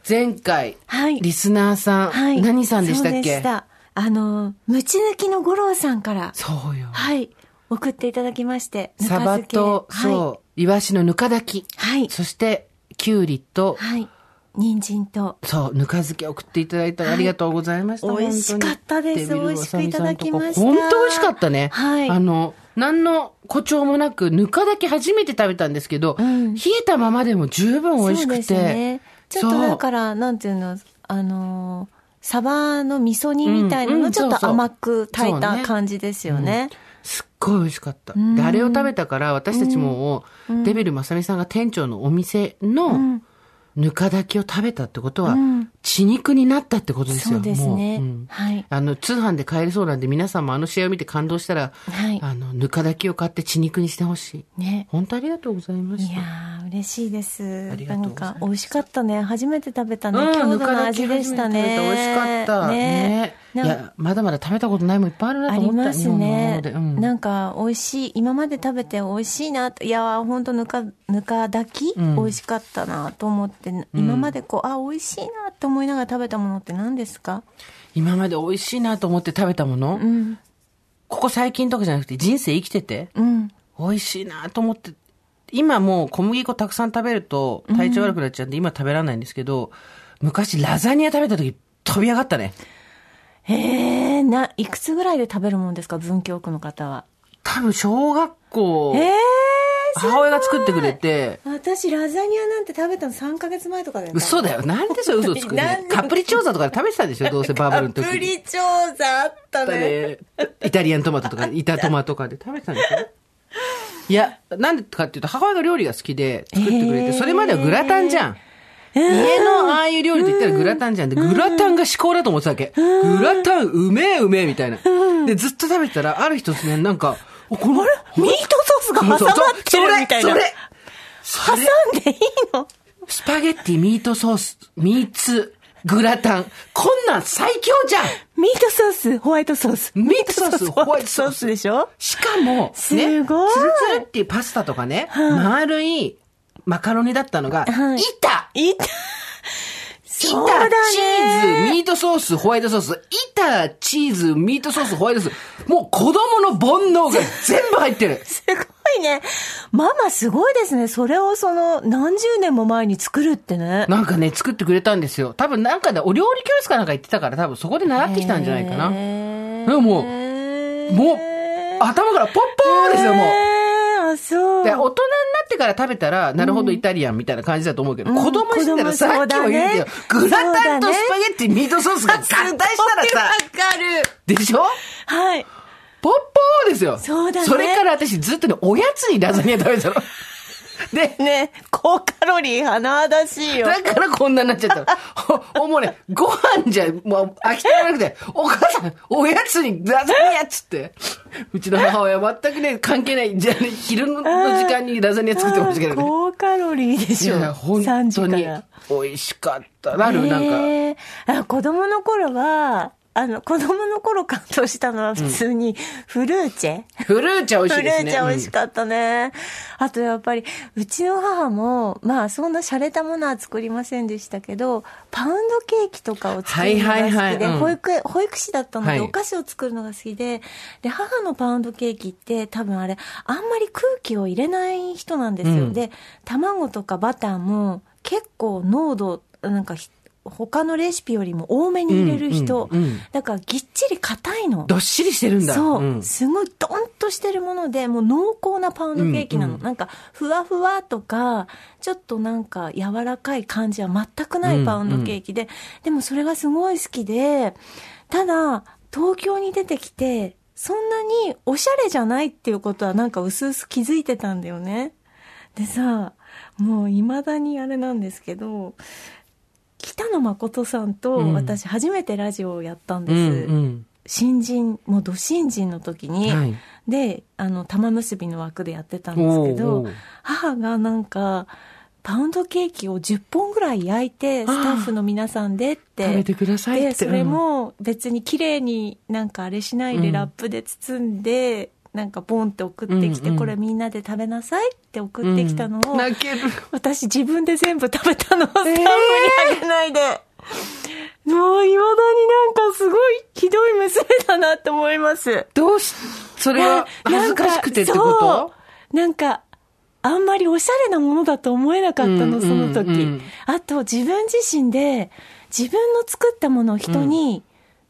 [SPEAKER 2] 前回、
[SPEAKER 3] はい
[SPEAKER 2] リスナーさん、
[SPEAKER 3] はい
[SPEAKER 2] 何さんでしたっけ？
[SPEAKER 3] したあのムチ抜きの五郎さんから
[SPEAKER 2] そうよ。
[SPEAKER 3] はい送っていただきまして
[SPEAKER 2] サバと、
[SPEAKER 3] はい
[SPEAKER 2] そう、イワシのぬか炊き。
[SPEAKER 3] はい。
[SPEAKER 2] そして、きゅうりと、
[SPEAKER 3] はい。人参と。
[SPEAKER 2] そう、ぬか漬け送っていただいたらありがとうございました。
[SPEAKER 3] 美味しかったです。美味しくいただきました。
[SPEAKER 2] 本当美味しかったね。
[SPEAKER 3] はい。
[SPEAKER 2] あの、何の誇張もなく、ぬかだけ初めて食べたんですけど、
[SPEAKER 3] ん。
[SPEAKER 2] 冷えたままでも十分美味しくて。
[SPEAKER 3] そうですね。ちょっとだ
[SPEAKER 2] ら、
[SPEAKER 3] からなんていうのあのーサバの味噌煮みたいな
[SPEAKER 2] うんうん
[SPEAKER 3] のちょっと甘く炊いた感じですよね。
[SPEAKER 2] すっごい美味しかった。で、あれを食べたから、私たちも、デビルまさみさんが店長のお店の、ぬか炊きを食べたってことは、
[SPEAKER 3] ん
[SPEAKER 2] 血肉になったってことですよ。
[SPEAKER 3] そうですね。はい。
[SPEAKER 2] あの、通販で買えるそうなんで、皆さんもあの試合を見て感動したら、
[SPEAKER 3] はい
[SPEAKER 2] あの、ぬか炊きを買って血肉にしてほしい。
[SPEAKER 3] ね。
[SPEAKER 2] 本当ありがとうございました。
[SPEAKER 3] いやー、嬉しいです。
[SPEAKER 2] ありがとうございます
[SPEAKER 3] なんか、美味しかったね。初めて食べたね。
[SPEAKER 2] うん、
[SPEAKER 3] 郷
[SPEAKER 2] ぬか
[SPEAKER 3] 土の味
[SPEAKER 2] 炊き
[SPEAKER 3] でしたね。
[SPEAKER 2] 初めて食べた美味しかった。ねいや、まだまだ食べたことないもんいっぱいあるな
[SPEAKER 3] あ
[SPEAKER 2] と思った。
[SPEAKER 3] りますね。
[SPEAKER 2] うん。
[SPEAKER 3] なんか、美味しい。今まで食べて美味しいなと。いやー、ほんとぬか、ぬか炊き、
[SPEAKER 2] ん
[SPEAKER 3] 美味しかったなと思って、今までこう、あ、美味しいなと思いながら食べたものって何ですか？
[SPEAKER 2] 今まで美味しいなと思って食べたもの、
[SPEAKER 3] うん。
[SPEAKER 2] ここ最近とかじゃなくて人生生きてて、
[SPEAKER 3] うん。
[SPEAKER 2] 美味しいなと思って、今もう小麦粉たくさん食べると体調悪くなっちゃうんで、今食べられないんですけど、昔ラザニア食べた時飛び上がったね。
[SPEAKER 3] へえ、な、いくつぐらいで食べるもんですか、文京区の方は？
[SPEAKER 2] 多分小学校、
[SPEAKER 3] ええ
[SPEAKER 2] 母親が作ってくれて、
[SPEAKER 3] 私、ラザニアなんて食べたの3ヶ月前とかだよ。
[SPEAKER 2] 嘘だよ。なんでそれ嘘つくの？カプリチョーザとかで食べてたんでしょ？どうせバブルの時に。
[SPEAKER 3] カプリチョーザあったね。
[SPEAKER 2] ねイタリアントマトとか、板トマトとかで食べてたんでしょ？いや、なんでかっていうと、母親が料理が好きで作ってくれて、それまではグラタンじゃん。家のああいう料理と言ったらグラタンじゃん。で、グラタンが至高だと思ってたわけ。グラタンうめえうめえみたいな。で、ずっと食べてたら、ある日突然なんか、おこの、
[SPEAKER 3] ミートソースが挟まってるみたいな。
[SPEAKER 2] それそれ。それ
[SPEAKER 3] 挟んでいいの？
[SPEAKER 2] スパゲッティ、ミートソース、ミーツ、グラタン。こんなん最強じゃん。
[SPEAKER 3] ミートソース、ホワイトソース。
[SPEAKER 2] ミートソースホワイトソース。
[SPEAKER 3] でしょ？
[SPEAKER 2] しかも、ね、
[SPEAKER 3] すごい。
[SPEAKER 2] ツルツルっていうパスタとかね、丸いマカロニだったのが、
[SPEAKER 3] はい
[SPEAKER 2] 板
[SPEAKER 3] いた。
[SPEAKER 2] 板、
[SPEAKER 3] そうだ
[SPEAKER 2] チーズ、
[SPEAKER 3] ね。
[SPEAKER 2] ミートソース、ホワイトソース、板、チーズ、ミートソース、ホワイトソース。もう子供の煩悩が全部入ってる。
[SPEAKER 3] すごいね。ママすごいですね。それをその何十年も前に作るってね。
[SPEAKER 2] なんかね、作ってくれたんですよ。多分なんかで、お料理教室かなんか行ってたから、多分そこで習ってきたんじゃないかな。でももうもう、頭からポッポーですよ、もう。
[SPEAKER 3] そう。
[SPEAKER 2] で、大人になってから食べたら、なるほどイタリアンみたいな感じだと思うけど、
[SPEAKER 3] うん
[SPEAKER 2] 子供してたらさっきも言うけど、グラタンとスパゲッティ、ミートソースが合体したらさ、
[SPEAKER 3] わかる。
[SPEAKER 2] でしょ？
[SPEAKER 3] はい。
[SPEAKER 2] ポッポーですよ。
[SPEAKER 3] そうだね
[SPEAKER 2] それから私ずっとね、おやつにラザニア食べてたの。で、
[SPEAKER 3] ね、高カロリー甚だしいよ。
[SPEAKER 2] だからこんなになっちゃったの。ほもうね、ご飯じゃ、もう飽き足らなくて、お母さん、おやつにラザニアっつって。うちの母親全くね、関係ない。じゃあね、昼の時間にラザニア作ってましたけどね。
[SPEAKER 3] 高カロリーで
[SPEAKER 2] い
[SPEAKER 3] しょ。
[SPEAKER 2] や、本
[SPEAKER 3] 3時
[SPEAKER 2] 当に。美味しかった。なる、なんか。
[SPEAKER 3] 子供の頃は、あの、子供の頃感動したのは普通にフルーチェ、
[SPEAKER 2] フルーチェ美味し
[SPEAKER 3] フル
[SPEAKER 2] いですね。
[SPEAKER 3] ーチェ美味しかったね。あとやっぱり、うちの母も、まあそんな洒落たものは作りませんでしたけど、パウンドケーキとかを作るのが好きで、
[SPEAKER 2] はいはいはい。うん。
[SPEAKER 3] 保育、保育士だったので、
[SPEAKER 2] はい。
[SPEAKER 3] お菓子を作るのが好きで、で、母のパウンドケーキって多分あれ、あんまり空気を入れない人なんですよ。
[SPEAKER 2] うん。
[SPEAKER 3] で、卵とかバターも結構濃度、なんかひ他のレシピよりも多めに入れる人。
[SPEAKER 2] うんうんうん
[SPEAKER 3] だからぎっちり硬いの。
[SPEAKER 2] どっしりしてるんだ。
[SPEAKER 3] そう、
[SPEAKER 2] ん
[SPEAKER 3] すごいドンとしてるもので、もう濃厚なパウンドケーキなの。
[SPEAKER 2] うんうん
[SPEAKER 3] なんか、ふわふわとか、ちょっとなんか柔らかい感じは全くないパウンドケーキで、でもそれがすごい好きで、ただ、東京に出てきて、そんなにおしゃれじゃないっていうことはなんか薄々気づいてたんだよね。でさ、もう未だにあれなんですけど、北野誠さんと
[SPEAKER 2] うん。
[SPEAKER 3] 私初めてラジオをやったんです。
[SPEAKER 2] うんうん。
[SPEAKER 3] 新人、もうど新人の時に、
[SPEAKER 2] はい。
[SPEAKER 3] で、あの、玉結びの枠でやってたんですけど母がなんか、パウンドケーキを10本ぐらい焼いて、スタッフの皆さんでって。
[SPEAKER 2] 食べてくださいって。
[SPEAKER 3] で、それも別に綺麗になんかあれしないで
[SPEAKER 2] うん。
[SPEAKER 3] ラップで包んで、なんかボンって送ってきて、
[SPEAKER 2] うんうん
[SPEAKER 3] これみんなで食べなさいって送ってきたのを、
[SPEAKER 2] 泣ける。
[SPEAKER 3] 私自分で全部食べたのをスタッフにあげないで。もう、未だになんかすごいひどい娘だなって思います。
[SPEAKER 2] どうし、それは恥ずかしくてってこと？
[SPEAKER 3] そうなんか、あんまりおしゃれなものだと思えなかったの、
[SPEAKER 2] うん
[SPEAKER 3] その時。
[SPEAKER 2] うんうん
[SPEAKER 3] あと、自分自身で、自分の作ったものを人に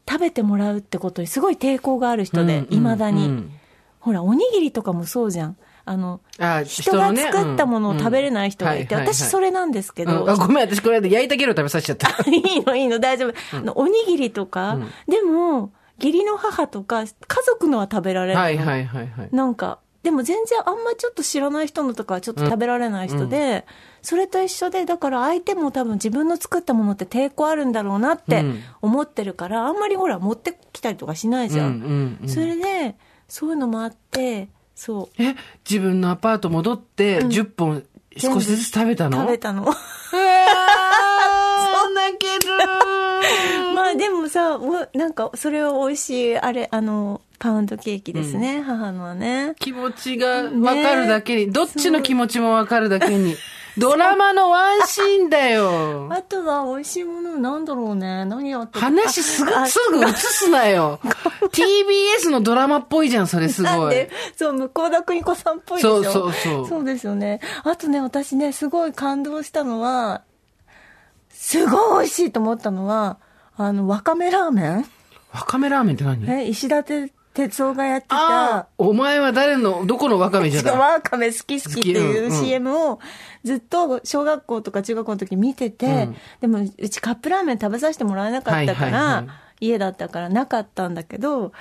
[SPEAKER 3] 食べてもらうってことにすごい抵抗がある人で、
[SPEAKER 2] うん
[SPEAKER 3] 未だに。
[SPEAKER 2] うん
[SPEAKER 3] ほら、おにぎりとかもそうじゃん。あの、
[SPEAKER 2] あ
[SPEAKER 3] 人が作ったものを食べれない人がいて、
[SPEAKER 2] うんうん
[SPEAKER 3] 私それなんですけど、
[SPEAKER 2] うん。あごめん、私これで焼いたゲロ食べさせちゃった。
[SPEAKER 3] いいのいいの大丈夫、あのおにぎりとか、
[SPEAKER 2] うん。
[SPEAKER 3] でも義理の母とか家族のは食べられるの、
[SPEAKER 2] はいはいはいはい。
[SPEAKER 3] なんかでも全然あんまちょっと知らない人のとかはちょっと食べられない人で、それと一緒でだから相手も多分自分の作ったものって抵抗あるんだろうなって
[SPEAKER 2] うん
[SPEAKER 3] 思ってるから、あんまりほら持ってきたりとかしないじゃん、
[SPEAKER 2] うんうんうん。
[SPEAKER 3] それでそういうのもあってそう。
[SPEAKER 2] え、自分のアパート戻って、10本少しずつ食べたの？
[SPEAKER 3] 食べたの。
[SPEAKER 2] う。わー泣ける。
[SPEAKER 3] まあでもさ、おなんかそれを美味しい、あれ、あの、パウンドケーキですね、母のはね。
[SPEAKER 2] 気持ちがわかるだけに、どっちの気持ちもわかるだけに。ドラマのワンシーンだよ。
[SPEAKER 3] あとは美味しいものなんだろうね。何やって
[SPEAKER 2] 話すぐ、
[SPEAKER 3] あ
[SPEAKER 2] すぐ映すなよ。TBS のドラマっぽいじゃん、それすごい
[SPEAKER 3] なんで？そう、向田邦子さんっぽいでしょ。
[SPEAKER 2] そうそうそう
[SPEAKER 3] そうですよね。あとね、私ね、すごい感動したのは、すごい美味しいと思ったのは、あの、わかめラーメン
[SPEAKER 2] わかめラーメンって何？
[SPEAKER 3] え、石立哲夫がやってた、
[SPEAKER 2] お前は誰の、どこのわかめじゃだ
[SPEAKER 3] わかめ好き好きっていう CM をずっと小学校とか中学校の時見てて、
[SPEAKER 2] うん。
[SPEAKER 3] でもうちカップラーメン食べさせてもらえなかったから、
[SPEAKER 2] はいはいはい。
[SPEAKER 3] 家だったからなかったんだけど、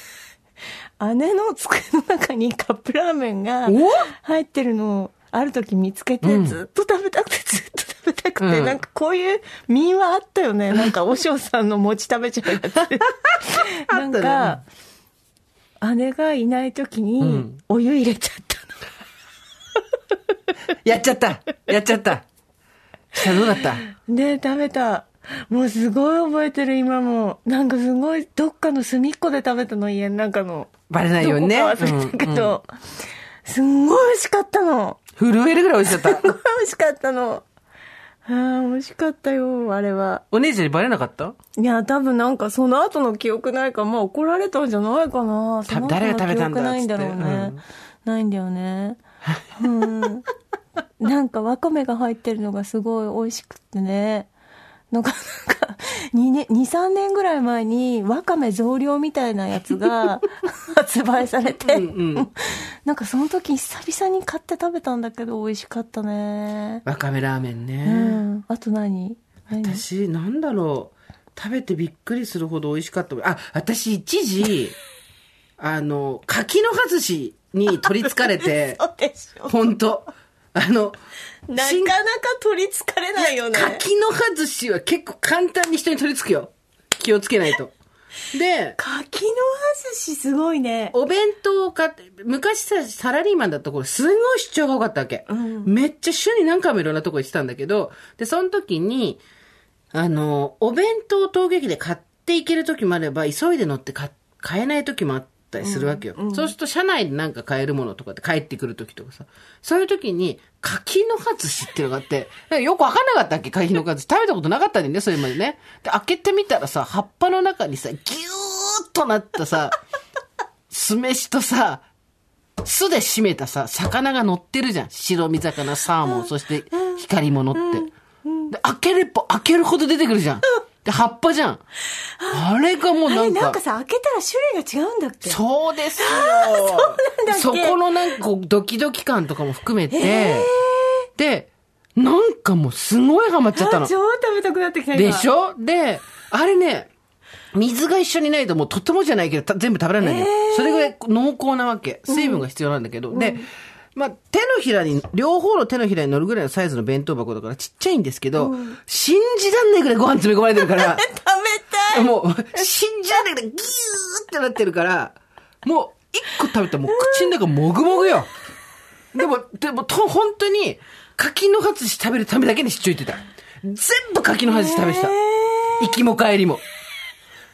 [SPEAKER 3] 姉の机の中にカップラーメンが
[SPEAKER 2] お
[SPEAKER 3] 入ってるのをある時見つけて、
[SPEAKER 2] うん。
[SPEAKER 3] ずっと食べたくてずっと食べたくて、
[SPEAKER 2] うん。
[SPEAKER 3] なんかこういう民話あったよね。なんか、おしょうさんの餅食べちゃうやつ。なんか、姉がいない時
[SPEAKER 2] う
[SPEAKER 3] に
[SPEAKER 2] ん
[SPEAKER 3] お湯入れちゃった
[SPEAKER 2] やっちゃったやっちゃったしたらどうだった
[SPEAKER 3] の。で、食べた。もうすごい覚えてる今も。なんかすごい、どっかの隅っこで食べたの、家の中の。
[SPEAKER 2] バレないようにね。
[SPEAKER 3] どこか忘れたけ
[SPEAKER 2] うんうん
[SPEAKER 3] ど、すんごい美味しかったの。
[SPEAKER 2] 震えるぐらい美味しかった。
[SPEAKER 3] すごい美味しかったの。ああ、美味しかったよ、あれは。
[SPEAKER 2] お姉ちゃんにバレなかった？
[SPEAKER 3] いや、多分なんかその後の記憶ないから、まあ怒られたんじゃないかな。その後の
[SPEAKER 2] 誰が食べたんだ
[SPEAKER 3] 記憶ないんだろうね。
[SPEAKER 2] うん
[SPEAKER 3] ないんだよね。うん。なんかわかめが入ってるのがすごい美味しくってね。なんか、なんか、2年、2、3年ぐらい前に、わかめ増量みたいなやつが 発売されて、
[SPEAKER 2] うんうん
[SPEAKER 3] なんかその時久々に買って食べたんだけど美味しかったね。
[SPEAKER 2] わかめラーメンね。
[SPEAKER 3] うん。あと何？何？
[SPEAKER 2] 私、なんだろう。食べてびっくりするほど美味しかった。あ、私一時、あの、柿の外しに取り憑かれて、
[SPEAKER 3] そうでしょ。
[SPEAKER 2] ほんと。あの、
[SPEAKER 3] なか
[SPEAKER 2] 新
[SPEAKER 3] なか取りつかれないよね。
[SPEAKER 2] 柿の外しは結構簡単に人に取り付くよ。気をつけないと。で、
[SPEAKER 3] 柿の外しすごいね。
[SPEAKER 2] お弁当を買って、昔さ、サラリーマンだった頃、すごい出張が多かったわけ。
[SPEAKER 3] うん
[SPEAKER 2] めっちゃ週に何回もいろんなとこ行ってたんだけど、で、その時に、あの、お弁当を東劇で買っていける時もあれば、急いで乗って買買えない時もあったりするわけよ。そうすると、車内でなんか買えるものとかって帰ってくる時とかさ、そういう時に、柿の外しっていうのがあって、よくわかんなかったっけ？柿の外し。食べたことなかったんだよね、それまでね。で、開けてみたらさ、葉っぱの中にさ、ギューッとなったさ、酢飯とさ、酢で締めたさ、魚が乗ってるじゃん。白身魚、サーモン、そして光り物って。で、開ければ開けるほど出てくるじゃん。で、葉っぱじゃん。あれがもう
[SPEAKER 3] あ
[SPEAKER 2] なんか、
[SPEAKER 3] れなんかさ、開けたら種類が違うんだっけ？
[SPEAKER 2] そうですよ。
[SPEAKER 3] なんだっけ？
[SPEAKER 2] そこのなんかドキドキ感とかも含めて、で、なんかもうすごいハマっちゃったの。
[SPEAKER 3] あ超食べたくなってきた
[SPEAKER 2] でしょ？で、あれね、水が一緒にないともうとてもじゃないけどた全部食べられないのよ。それぐらい濃厚なわけ。水分が必要なんだけど。で、まあ、手のひらに、両方の手のひらに乗るぐらいのサイズの弁当箱だからちっちゃいんですけど、信じらんないぐらいご飯詰め込まれてるから、
[SPEAKER 3] 食べたい
[SPEAKER 2] もう、信じらんないぐらいギューってなってるから、もう、一個食べたらもう口の中もぐもぐよ。でも、でも、と、本当に、柿の外し食べるためだけに出張行ってた。全部柿の外し食べてた。行きも帰りも。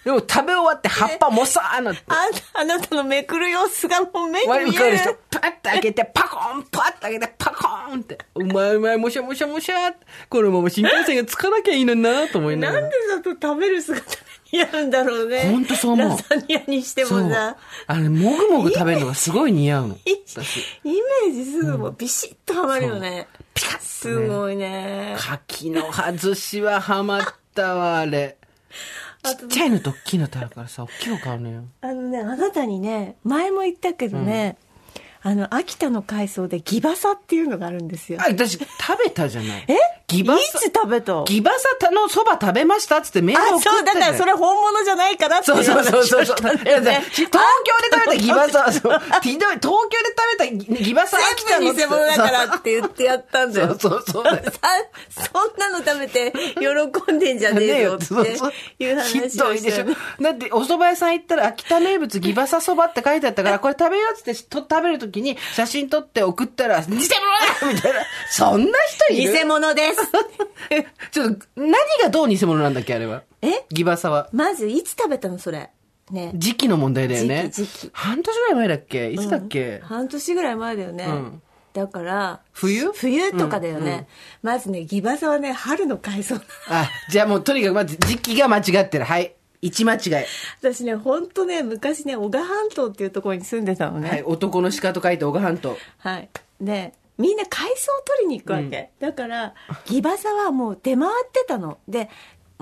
[SPEAKER 2] でも食べ終わって葉っぱもさーなって。
[SPEAKER 3] ああなたのめくる様子がもう目に見える。
[SPEAKER 2] 返る人パッて開けて、パコーンパッて開けて、パコーンって。うまいうまい、もしゃもしゃもしゃこのまま新幹線がつかなきゃいいのになと思いながら
[SPEAKER 3] なんで。だと食べる姿にやるんだろうね。
[SPEAKER 2] ほんとそう思う
[SPEAKER 3] ラザニアにしても
[SPEAKER 2] そう。
[SPEAKER 3] さ。
[SPEAKER 2] あれ、もぐもぐ食べるのがすごい似合うの。
[SPEAKER 3] イ
[SPEAKER 2] 私。
[SPEAKER 3] メージすぐもうビシッとはまるよね。ピカッすごいね。
[SPEAKER 2] 柿の外しはハマったわ、あれ。ちっちゃいのと大きいのとあるからさ、大きいの買うのよ。
[SPEAKER 3] あのね、あなたにね、前も言ったけどね、あの、秋田の海藻でギバサっていうのがあるんですよ。
[SPEAKER 2] あ、私、食べたじゃない。
[SPEAKER 3] え？
[SPEAKER 2] ギバサ
[SPEAKER 3] いつ食べた？
[SPEAKER 2] ギバサのそば食べましたっつってメール送
[SPEAKER 3] あ、
[SPEAKER 2] ったじゃん
[SPEAKER 3] そう、だからそれ本物じゃないからってい
[SPEAKER 2] そうそうそうそう 東京で食べたギバサ、そう。ひどい、東京で食べたギバサ秋田の
[SPEAKER 3] 全部偽物だからって言ってやったんだよ。
[SPEAKER 2] そうそうそう
[SPEAKER 3] そんなの食べて喜んでんじゃねえよっていう話を
[SPEAKER 2] ひどいでしょ。だって、お蕎麦屋さん行ったら、秋田名物ギバサそばって書いてあったから、これ食べようっつってと食べるときに写真撮って送ったら、偽物だみたいな。そんな人いる
[SPEAKER 3] 偽物です。
[SPEAKER 2] ちょっと、何がどう偽物なんだっけ、あれは？
[SPEAKER 3] え？
[SPEAKER 2] ギバサは。
[SPEAKER 3] まず、いつ食べたのそれ。ね。
[SPEAKER 2] 時期の問題だよね。
[SPEAKER 3] 時期時期
[SPEAKER 2] 半年ぐらい前だっけ？いつだっけ、
[SPEAKER 3] 半年ぐらい前だよね。
[SPEAKER 2] うん
[SPEAKER 3] だから、
[SPEAKER 2] 冬？
[SPEAKER 3] 冬とかだよね。まずね、ギバサはね、春の海藻。
[SPEAKER 2] あ、じゃあもうとにかくまず時期が間違ってる。はい。一間違い。
[SPEAKER 3] 私ね、ほんとね、昔ね、小賀半島っていうところに住んでたのね。
[SPEAKER 2] はい。男の鹿と書いて小賀半島。
[SPEAKER 3] はい。で、みんな海藻を取りに行くわけ。だから、ギバサはもう出回ってたの。で、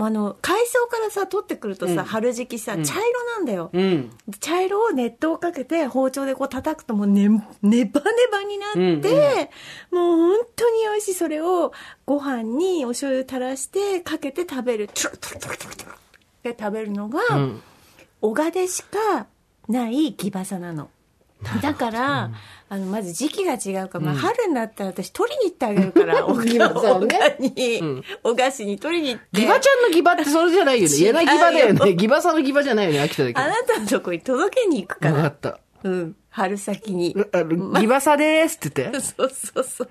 [SPEAKER 3] あの、海藻からさ、取ってくるとさ、春時期さ、茶色なんだよ。
[SPEAKER 2] うん。
[SPEAKER 3] 茶色を熱湯をかけて包丁でこう叩くともうね、ネバネバになって、
[SPEAKER 2] うん
[SPEAKER 3] もう本当に美味しい。それをご飯にお醤油垂らしてかけて食べる。トゥルトゥルトゥルトゥルトゥルで食べるのが、
[SPEAKER 2] ん
[SPEAKER 3] 小賀でしかないギバサなの。だから、あの、まず時期が違うから、まあ、春になったら私取りに行ってあげるから、お
[SPEAKER 2] ギバサをね
[SPEAKER 3] 小賀に、お菓子に取りに行って。
[SPEAKER 2] ギバちゃんのギバってそれじゃないよね。柳ギバだよね。ギバさんのギバじゃないよね、秋田だけど。
[SPEAKER 3] あなたのとこに届けに行くか。
[SPEAKER 2] わからった。
[SPEAKER 3] うん。春先に。
[SPEAKER 2] ギバサでーすって言って。
[SPEAKER 3] そうそうそう。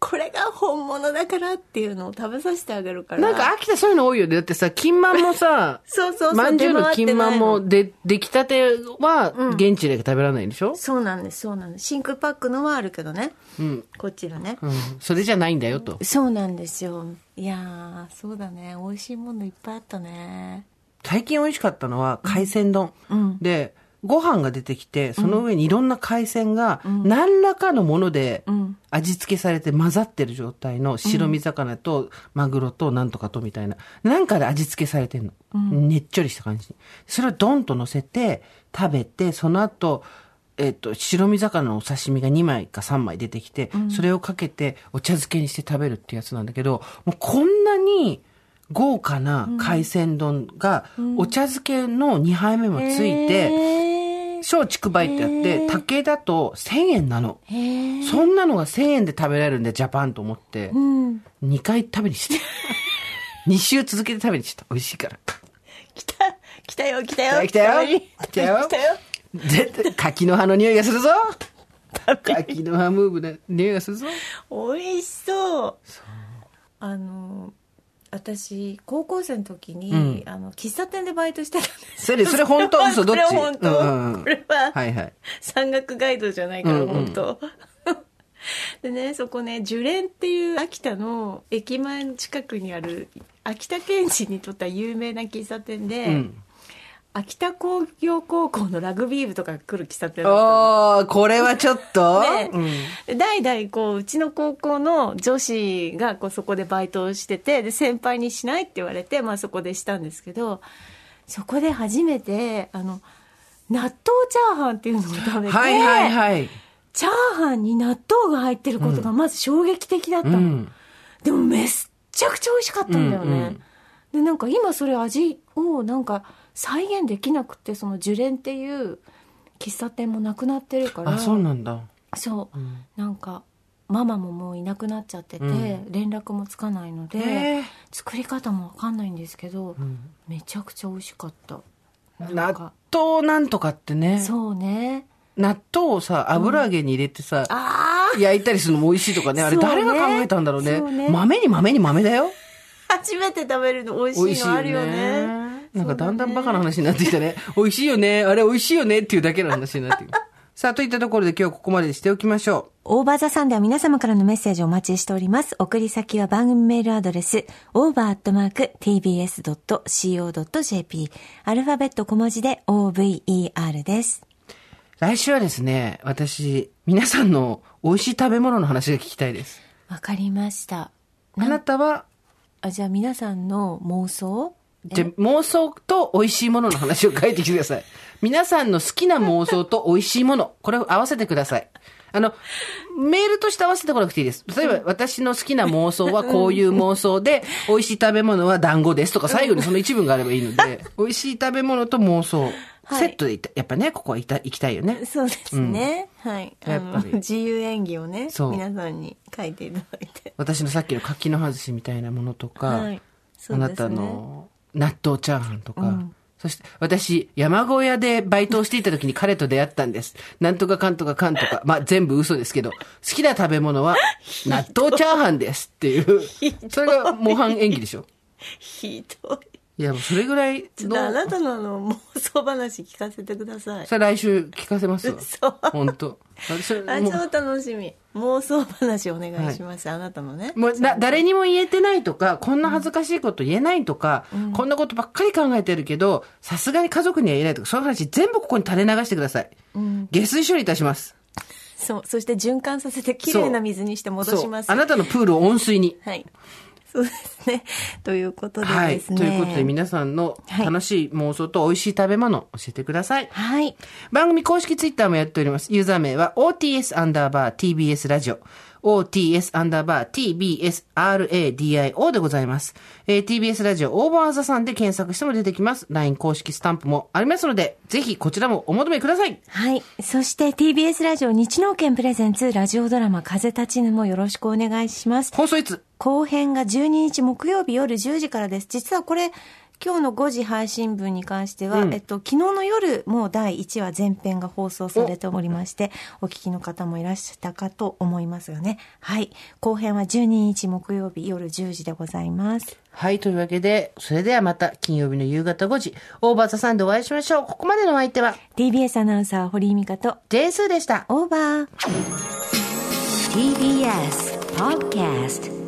[SPEAKER 3] これが本物だからっていうのを食べさせてあげるから。
[SPEAKER 2] なんか秋田そういうの多いよね。だってさ、金満もさ、
[SPEAKER 3] そうそうそう。
[SPEAKER 2] まんじゅうの金満も
[SPEAKER 3] 出回ってないの
[SPEAKER 2] で、出来たては現地で食べられないんでしょ？
[SPEAKER 3] そうなんです、そうなんです。真空パックのはあるけどね。
[SPEAKER 2] うん。
[SPEAKER 3] こっちのね。
[SPEAKER 2] うん。それじゃないんだよと。
[SPEAKER 3] そうなんですよ。いやー、そうだね。美味しいものいっぱいあったね。
[SPEAKER 2] 最近美味しかったのは海鮮丼。
[SPEAKER 3] うん
[SPEAKER 2] で、ご飯が出てきて、その上にいろんな海鮮が何らかのもので
[SPEAKER 3] ん。
[SPEAKER 2] 味付けされて混ざってる状態の白身魚とマグロとなんとかとみたいな。なんかで味付けされてんの。ねっちょりした感じ。それをドンと乗せて食べて、その後、えっと、白身魚のお刺身が2枚か3枚出てきて、それをかけてお茶漬けにして食べるってやつなんだけど、もうこんなに豪華な海鮮丼が、お茶漬けの2杯目もついて、小竹梅ってやって、竹だと1000円なの。そんなのが1000円で食べられるんで、ジャパンと思って、
[SPEAKER 3] うん。
[SPEAKER 2] 2回食べにして。2週続けて食べにして。美味しいから。
[SPEAKER 3] 来た、来たよ、来たよ。
[SPEAKER 2] 来たよ
[SPEAKER 3] 来
[SPEAKER 2] 来たよ
[SPEAKER 3] 来たよ。
[SPEAKER 2] 絶対、柿の葉の匂いがするぞ柿の葉ムーブの匂いがするぞ
[SPEAKER 3] 美味しそう。あの、私、高校生の時に、
[SPEAKER 2] うん
[SPEAKER 3] あの、喫茶店でバイトしてたんです。
[SPEAKER 2] それ、それ本当？嘘どっち？
[SPEAKER 3] これ本当、
[SPEAKER 2] うんうん
[SPEAKER 3] これは、
[SPEAKER 2] はいはい。
[SPEAKER 3] 山岳ガイドじゃないから、
[SPEAKER 2] うんうん
[SPEAKER 3] 本当。でね、そこね、樹蓮っていう秋田の駅前の近くにある、秋田県人にとっては有名な喫茶店で、
[SPEAKER 2] うん。
[SPEAKER 3] 秋田工業高校のラグビー部とかが来る喫茶店だったの。
[SPEAKER 2] おー、これはちょっと、
[SPEAKER 3] ね。
[SPEAKER 2] うん。
[SPEAKER 3] で代々こううちの高校の女子がこうそこでバイトをしててで先輩にしないって言われて、まあ、そこでしたんですけどそこで初めてあの納豆チャーハンっていうのを食べて、
[SPEAKER 2] はいはいはい。
[SPEAKER 3] チャーハンに納豆が入ってることがまず衝撃的だったの、
[SPEAKER 2] うん。
[SPEAKER 3] でもめっちゃくちゃ美味しかったんだよね、
[SPEAKER 2] うんうん。
[SPEAKER 3] でなんか今それ味をなんか再現できなくてその樹蓮っていう喫茶店もなくなってるから
[SPEAKER 2] あ、そうなんだ。
[SPEAKER 3] そう、
[SPEAKER 2] ん。
[SPEAKER 3] なんかママももういなくなっちゃってて、
[SPEAKER 2] うん。
[SPEAKER 3] 連絡もつかないので、作り方もわかんないんですけど、
[SPEAKER 2] ん。
[SPEAKER 3] めちゃくちゃ美味しかった。
[SPEAKER 2] 納
[SPEAKER 3] か。
[SPEAKER 2] 豆なんとかってね。
[SPEAKER 3] そうね。
[SPEAKER 2] 納豆をさ、油揚げに入れてさ、
[SPEAKER 3] ああ
[SPEAKER 2] 焼いたりするのも美味しいとかね。あれ誰が考えたんだろうね。
[SPEAKER 3] ね。
[SPEAKER 2] 豆に豆に豆だよ。
[SPEAKER 3] 初めて食べるの美味しいのあるよね
[SPEAKER 2] なんかだんだんバカな話になってきたね。美味しいよね。あれ美味しいよねっていうだけの話になってきた。さあ、といったところで今日はここまでにしておきましょ
[SPEAKER 3] オーバーザさんでは皆様からのメッセージをお待ちしております。送り先は番組メールアドレス、over.tbs.co.jp。アルファベット小文字で over です。
[SPEAKER 2] う。来週はですね、私、皆さんの美味しい食べ物の話が聞きたいです。
[SPEAKER 3] わかりました。
[SPEAKER 2] あなたは、
[SPEAKER 3] あ、じゃあ皆さんの妄想？
[SPEAKER 2] じゃ妄想と美味しいものの話を書いてきてください。皆さんの好きな妄想と美味しいもの、これを合わせてください。あの、メールとして合わせてこなくていいです。例えば、私の好きな妄想はこういう妄想で、美味しい食べ物は団子ですとか、最後にその一文があればいいので、美味しい食べ物と妄想、
[SPEAKER 3] はい
[SPEAKER 2] セットでいった、やっぱね、ここは行きたい行きたいよね。
[SPEAKER 3] そうですね。はい。あの
[SPEAKER 2] やっぱり
[SPEAKER 3] 自由演技をね、皆さんに書いていただいて。
[SPEAKER 2] 私のさっきの柿の外しみたいなものとか、
[SPEAKER 3] はいね
[SPEAKER 2] あなたの納豆チャーハンとか、
[SPEAKER 3] うん。
[SPEAKER 2] そして私、山小屋でバイトをしていた時に彼と出会ったんです。なんとかかんとかかんとか、まあ全部嘘ですけど、好きな食べ物は 納豆チャーハンですっていう、それが模範演技でしょ。
[SPEAKER 3] ひどい。
[SPEAKER 2] いや、それぐらい
[SPEAKER 3] ちょっとあ
[SPEAKER 2] の、
[SPEAKER 3] なたのあの妄想話聞かせてください。
[SPEAKER 2] それ来週聞かせますわ。
[SPEAKER 3] 嘘
[SPEAKER 2] 本当あ
[SPEAKER 3] 超楽しみ。妄想話お願いします。あなたのね。
[SPEAKER 2] もうな、誰にも言えてないとか、こんな恥ずかしいこと言えないとか、こんなことばっかり考えてるけど、さすがに家族には言えないとか、そういう話全部ここに垂れ流してください。下水処理いたします。
[SPEAKER 3] そう。そして循環させてきれいな水にして戻します。
[SPEAKER 2] そうあなたのプールを温水に。
[SPEAKER 3] はい。そうですね。ということで
[SPEAKER 2] はい。
[SPEAKER 3] ですね。
[SPEAKER 2] ということで皆さんの
[SPEAKER 3] はい
[SPEAKER 2] 楽しい妄想と美味しい食べ物教えてください。
[SPEAKER 3] はい。
[SPEAKER 2] 番組公式ツイッターもやっております。ユーザー名は OTS アンダーバー TBS ラジオ。OTS アンダーバー TBS RADIO でございます。えー TBS ラジオオーバーザさんで検索しても出てきます。LINE 公式スタンプもありますので、ぜひこちらもお求めください。
[SPEAKER 3] はい。そして TBS ラジオ日農研プレゼンツラジオドラマ風立ちぬもよろしくお願いします。
[SPEAKER 2] 放送いつ
[SPEAKER 3] 後編が12日木曜日夜10時からです。実はこれ、今日の5時配信分に関しては、
[SPEAKER 2] うん
[SPEAKER 3] えっと、昨日の夜、もう第1話前編が放送されておりまして、お聞きの方もいらっしゃったかと思いますがね。はい。後編は12日木曜日夜10時でございます。
[SPEAKER 2] はい、というわけで、それではまた金曜日の夕方5時、オーバーザさんでお会いしましょう。ここまでのお相手は、
[SPEAKER 3] TBS アナウンサー堀井美香と、
[SPEAKER 2] ジェスーでした。
[SPEAKER 3] オーバー。
[SPEAKER 1] TBS Podcast